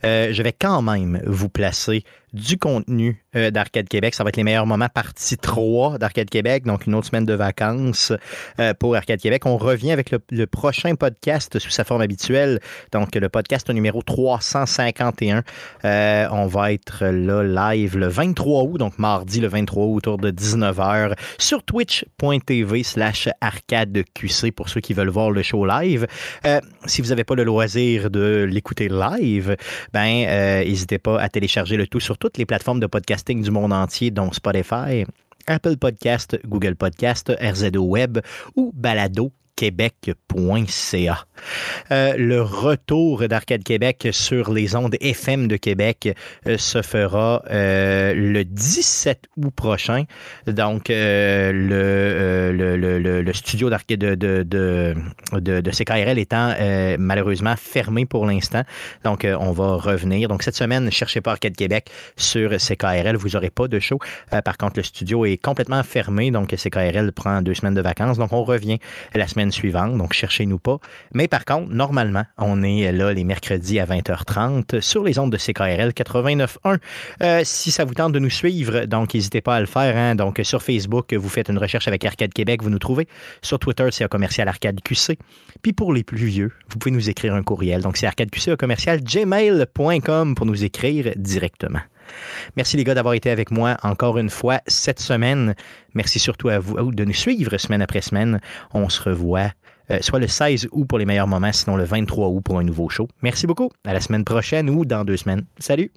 [SPEAKER 1] euh, je vais quand même vous placer du contenu euh, d'Arcade Québec. Ça va être les meilleurs moments partie 3 d'Arcade Québec, donc une autre semaine de vacances euh, pour Arcade Québec. On revient avec le, prochain podcast sous sa forme habituelle, donc le podcast numéro 351. Euh, on va être là live le 23 août, donc mardi le 23 août autour de 19h sur twitch.tv slash arcadeqc pour ceux qui veulent voir le show live. Euh, si vous n'avez pas le loisir de l'écouter live, ben n'hésitez pas à télécharger le tout sur toutes les plateformes de podcasting du monde entier, dont Spotify, Apple Podcast, Google Podcast, RZO Web ou Balado Euh, le retour d'Arcade Québec sur les ondes FM de Québec euh, se fera euh, le 17 août prochain. Donc, le, studio d'arcade de, CKRL étant malheureusement fermé pour l'instant. Donc, on va revenir. Donc, cette semaine, ne cherchez pas Arcade Québec sur CKRL. Vous n'aurez pas de show. Par contre, le studio est complètement fermé. Donc, CKRL prend deux semaines de vacances. Donc, on revient la semaine suivante. Donc, cherchez-nous pas. Mais par contre, normalement, on est là les mercredis à 20h30 sur les ondes de CKRL 89.1. Euh, si ça vous tente de nous suivre, donc n'hésitez pas à le faire. hein. Donc, sur Facebook, vous faites une recherche avec Arcade Québec, vous nous trouvez. Sur Twitter, c'est un commercial Arcade QC. Puis pour les plus vieux, vous pouvez nous écrire un courriel. Donc, c'est arcadeqc commercial gmail.com pour nous écrire directement. Merci les gars d'avoir été avec moi encore une fois cette semaine. Merci surtout à vous de nous suivre semaine après semaine. On se revoit euh, soit le 16 août pour les meilleurs moments, sinon le 23 août pour un nouveau show. Merci beaucoup. À la semaine prochaine ou dans deux semaines. Salut!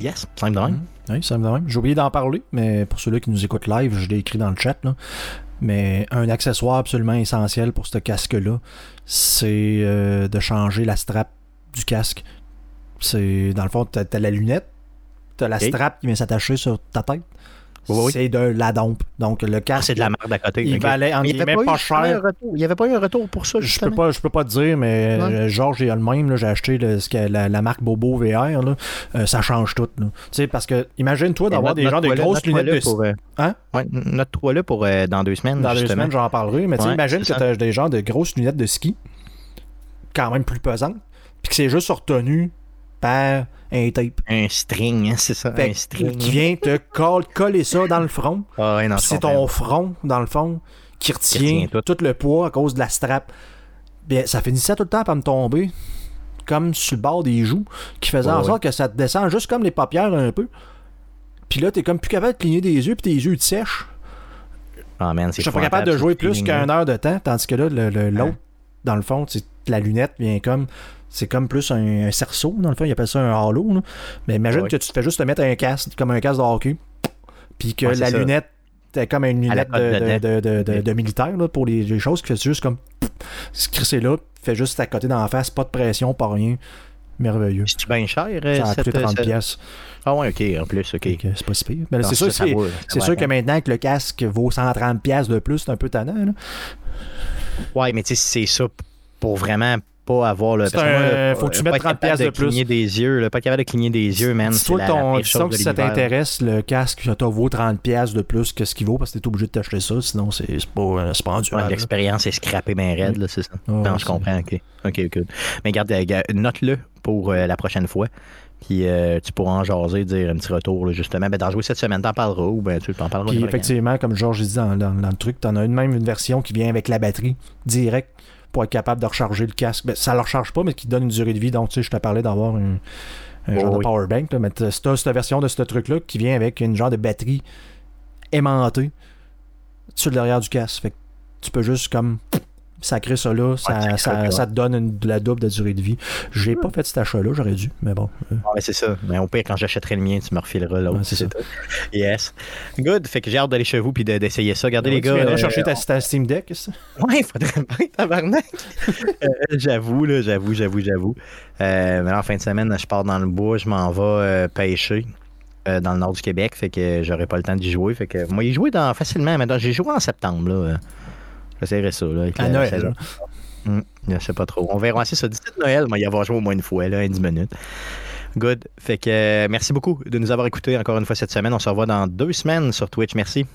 [SPEAKER 1] Yes, simple de même.
[SPEAKER 2] Oui, ça me va même. J'ai oublié d'en parler, mais pour ceux-là qui nous écoutent live, je l'ai écrit dans le chat. là. Mais un accessoire absolument essentiel pour ce casque-là, c'est euh, de changer la strap du casque. C'est Dans le fond, t'as as la lunette, t'as la
[SPEAKER 1] Ok.
[SPEAKER 2] strap qui vient s'attacher sur ta tête.
[SPEAKER 1] Oui, oui.
[SPEAKER 2] C'est de la dompe. Donc le
[SPEAKER 1] Ah,
[SPEAKER 2] casque,
[SPEAKER 1] c'est de la merde à côté.
[SPEAKER 2] il valait en
[SPEAKER 1] il
[SPEAKER 2] guillemets
[SPEAKER 1] pas,
[SPEAKER 2] pas cher.
[SPEAKER 1] retour. Il n'y avait pas eu un retour pour ça,
[SPEAKER 2] Je peux pas, je peux pas te dire, mais
[SPEAKER 1] Ouais.
[SPEAKER 2] euh, Georges et le même, là, j'ai acheté le- ce que- la, la marque Bobo VR, là, euh, ça change tout. là. Tu sais, parce que imagine-toi d'avoir des gens de grosses lunettes de
[SPEAKER 1] pour, euh,
[SPEAKER 2] Hein?
[SPEAKER 1] ouais, note-toi là pour euh, dans deux semaines.
[SPEAKER 2] Dans deux semaines, j'en parlerai. Mais tu sais,
[SPEAKER 1] Ouais,
[SPEAKER 2] imagine que tu as des gens de grosses lunettes de ski, quand même plus pesantes, puis que c'est juste retenu par un tape.
[SPEAKER 1] Un string, hein, c'est ça.
[SPEAKER 2] Fait
[SPEAKER 1] un string.
[SPEAKER 2] qui vient te coll- coller ça dans le front.
[SPEAKER 1] Ah, ouais,
[SPEAKER 2] c'est ton front, dans le fond, qui retient,
[SPEAKER 1] retient
[SPEAKER 2] tout. le poids à cause de la strap. Bien, ça finissait tout le temps par me tomber comme sur le bord des joues, qui faisait
[SPEAKER 1] Ouais,
[SPEAKER 2] en
[SPEAKER 1] ouais.
[SPEAKER 2] sorte que ça te descend juste comme les paupières un peu. Puis là, t'es comme plus capable de cligner des yeux, puis tes yeux te sèchent.
[SPEAKER 1] Ah, man,
[SPEAKER 2] Je suis pas capable de jouer plus qu'une heure de temps, tandis que là, le- le- l'autre,
[SPEAKER 1] Ouais.
[SPEAKER 2] dans le fond, c'est- la lunette vient comme. C'est comme plus un, un cerceau, dans le fond, ils appellent ça un halo. là. Mais imagine
[SPEAKER 1] Ouais.
[SPEAKER 2] que tu te fais juste te mettre un casque, comme un casque de hockey. puis que la lunette c'était comme une lunette de, militaire pour les, choses qui fait juste comme c'est là, fait juste à côté dans la face, pas de pression, pas rien. Merveilleux.
[SPEAKER 1] C'est bien cher.
[SPEAKER 2] Ça a coûté 30 pièces.
[SPEAKER 1] Ah ouais, ok, en plus, ok.
[SPEAKER 2] c'est pas si pire. Mais c'est sûr, c'est sûr que maintenant que le casque vaut 130 pièces de plus, c'est un peu tannant. Là.
[SPEAKER 1] Ouais, mais tu sais, c'est ça pour vraiment pas avoir le.
[SPEAKER 2] Un... faut que tu mettes 30 pièces de, plus.
[SPEAKER 1] Cligner des yeux, là, pas capable de cligner des yeux, man.
[SPEAKER 2] Toi, ton, que si ça t'intéresse, le casque, ça vaut 30 pièces de plus que ce qu'il vaut parce que t'es obligé de t'acheter ça, sinon c'est pas, euh, pas endurable.
[SPEAKER 1] L'expérience est scrappée bien raide, c'est ça. non, je comprends, ok. Ok, ok. Mais garde, euh, note-le pour euh, la prochaine fois. Puis tu pourras en jaser, dire un petit retour, justement. Ben, d'en jouer cette semaine, t'en parleras ou ben, tu t'en parleras.
[SPEAKER 2] Puis effectivement, comme Georges dit dans, dans, dans, le truc, t'en as une même une version qui vient avec la batterie direct pour être capable de recharger le casque. Ben, ça ne le recharge pas, mais qui donne une durée de vie. Donc, tu sais, je te parlais d'avoir un, genre de power bank. mais tu as cette version de ce truc-là qui vient avec une genre de batterie aimantée sur le derrière du casque. Fait que tu peux juste comme sacré ça là, ça, ça, te donne de la double de durée de vie. J'ai pas fait cet achat-là, j'aurais dû, mais bon.
[SPEAKER 1] Euh. Ouais, c'est ça. Mais au pire, quand j'achèterai le mien, tu me refileras l'autre. c'est ça. Yes. Good. Fait que j'ai hâte d'aller chez vous puis d'essayer ça. Regardez les gars. Tu
[SPEAKER 2] viendras euh, chercher ta, Steam Deck, ça?
[SPEAKER 1] Ouais, il faudrait pas tabarnak. euh, j'avoue, là, j'avoue, j'avoue, j'avoue. Euh, mais en fin de semaine, je pars dans le bois, je m'en vais pêcher dans le nord du Québec, fait que j'aurai pas le temps d'y jouer. Fait que moi, y jouer dans, facilement. Maintenant, j'ai joué en septembre, là. J'essaierai ça. Là,
[SPEAKER 2] avec à Noël.
[SPEAKER 1] Hum, je sais pas trop. On verra. C'est ça. D'ici Noël, mais il y avoir joué au moins une fois, là, 10 minutes. Good. Fait que euh, merci beaucoup de nous avoir écoutés encore une fois cette semaine. On se revoit dans deux semaines sur Twitch. Merci.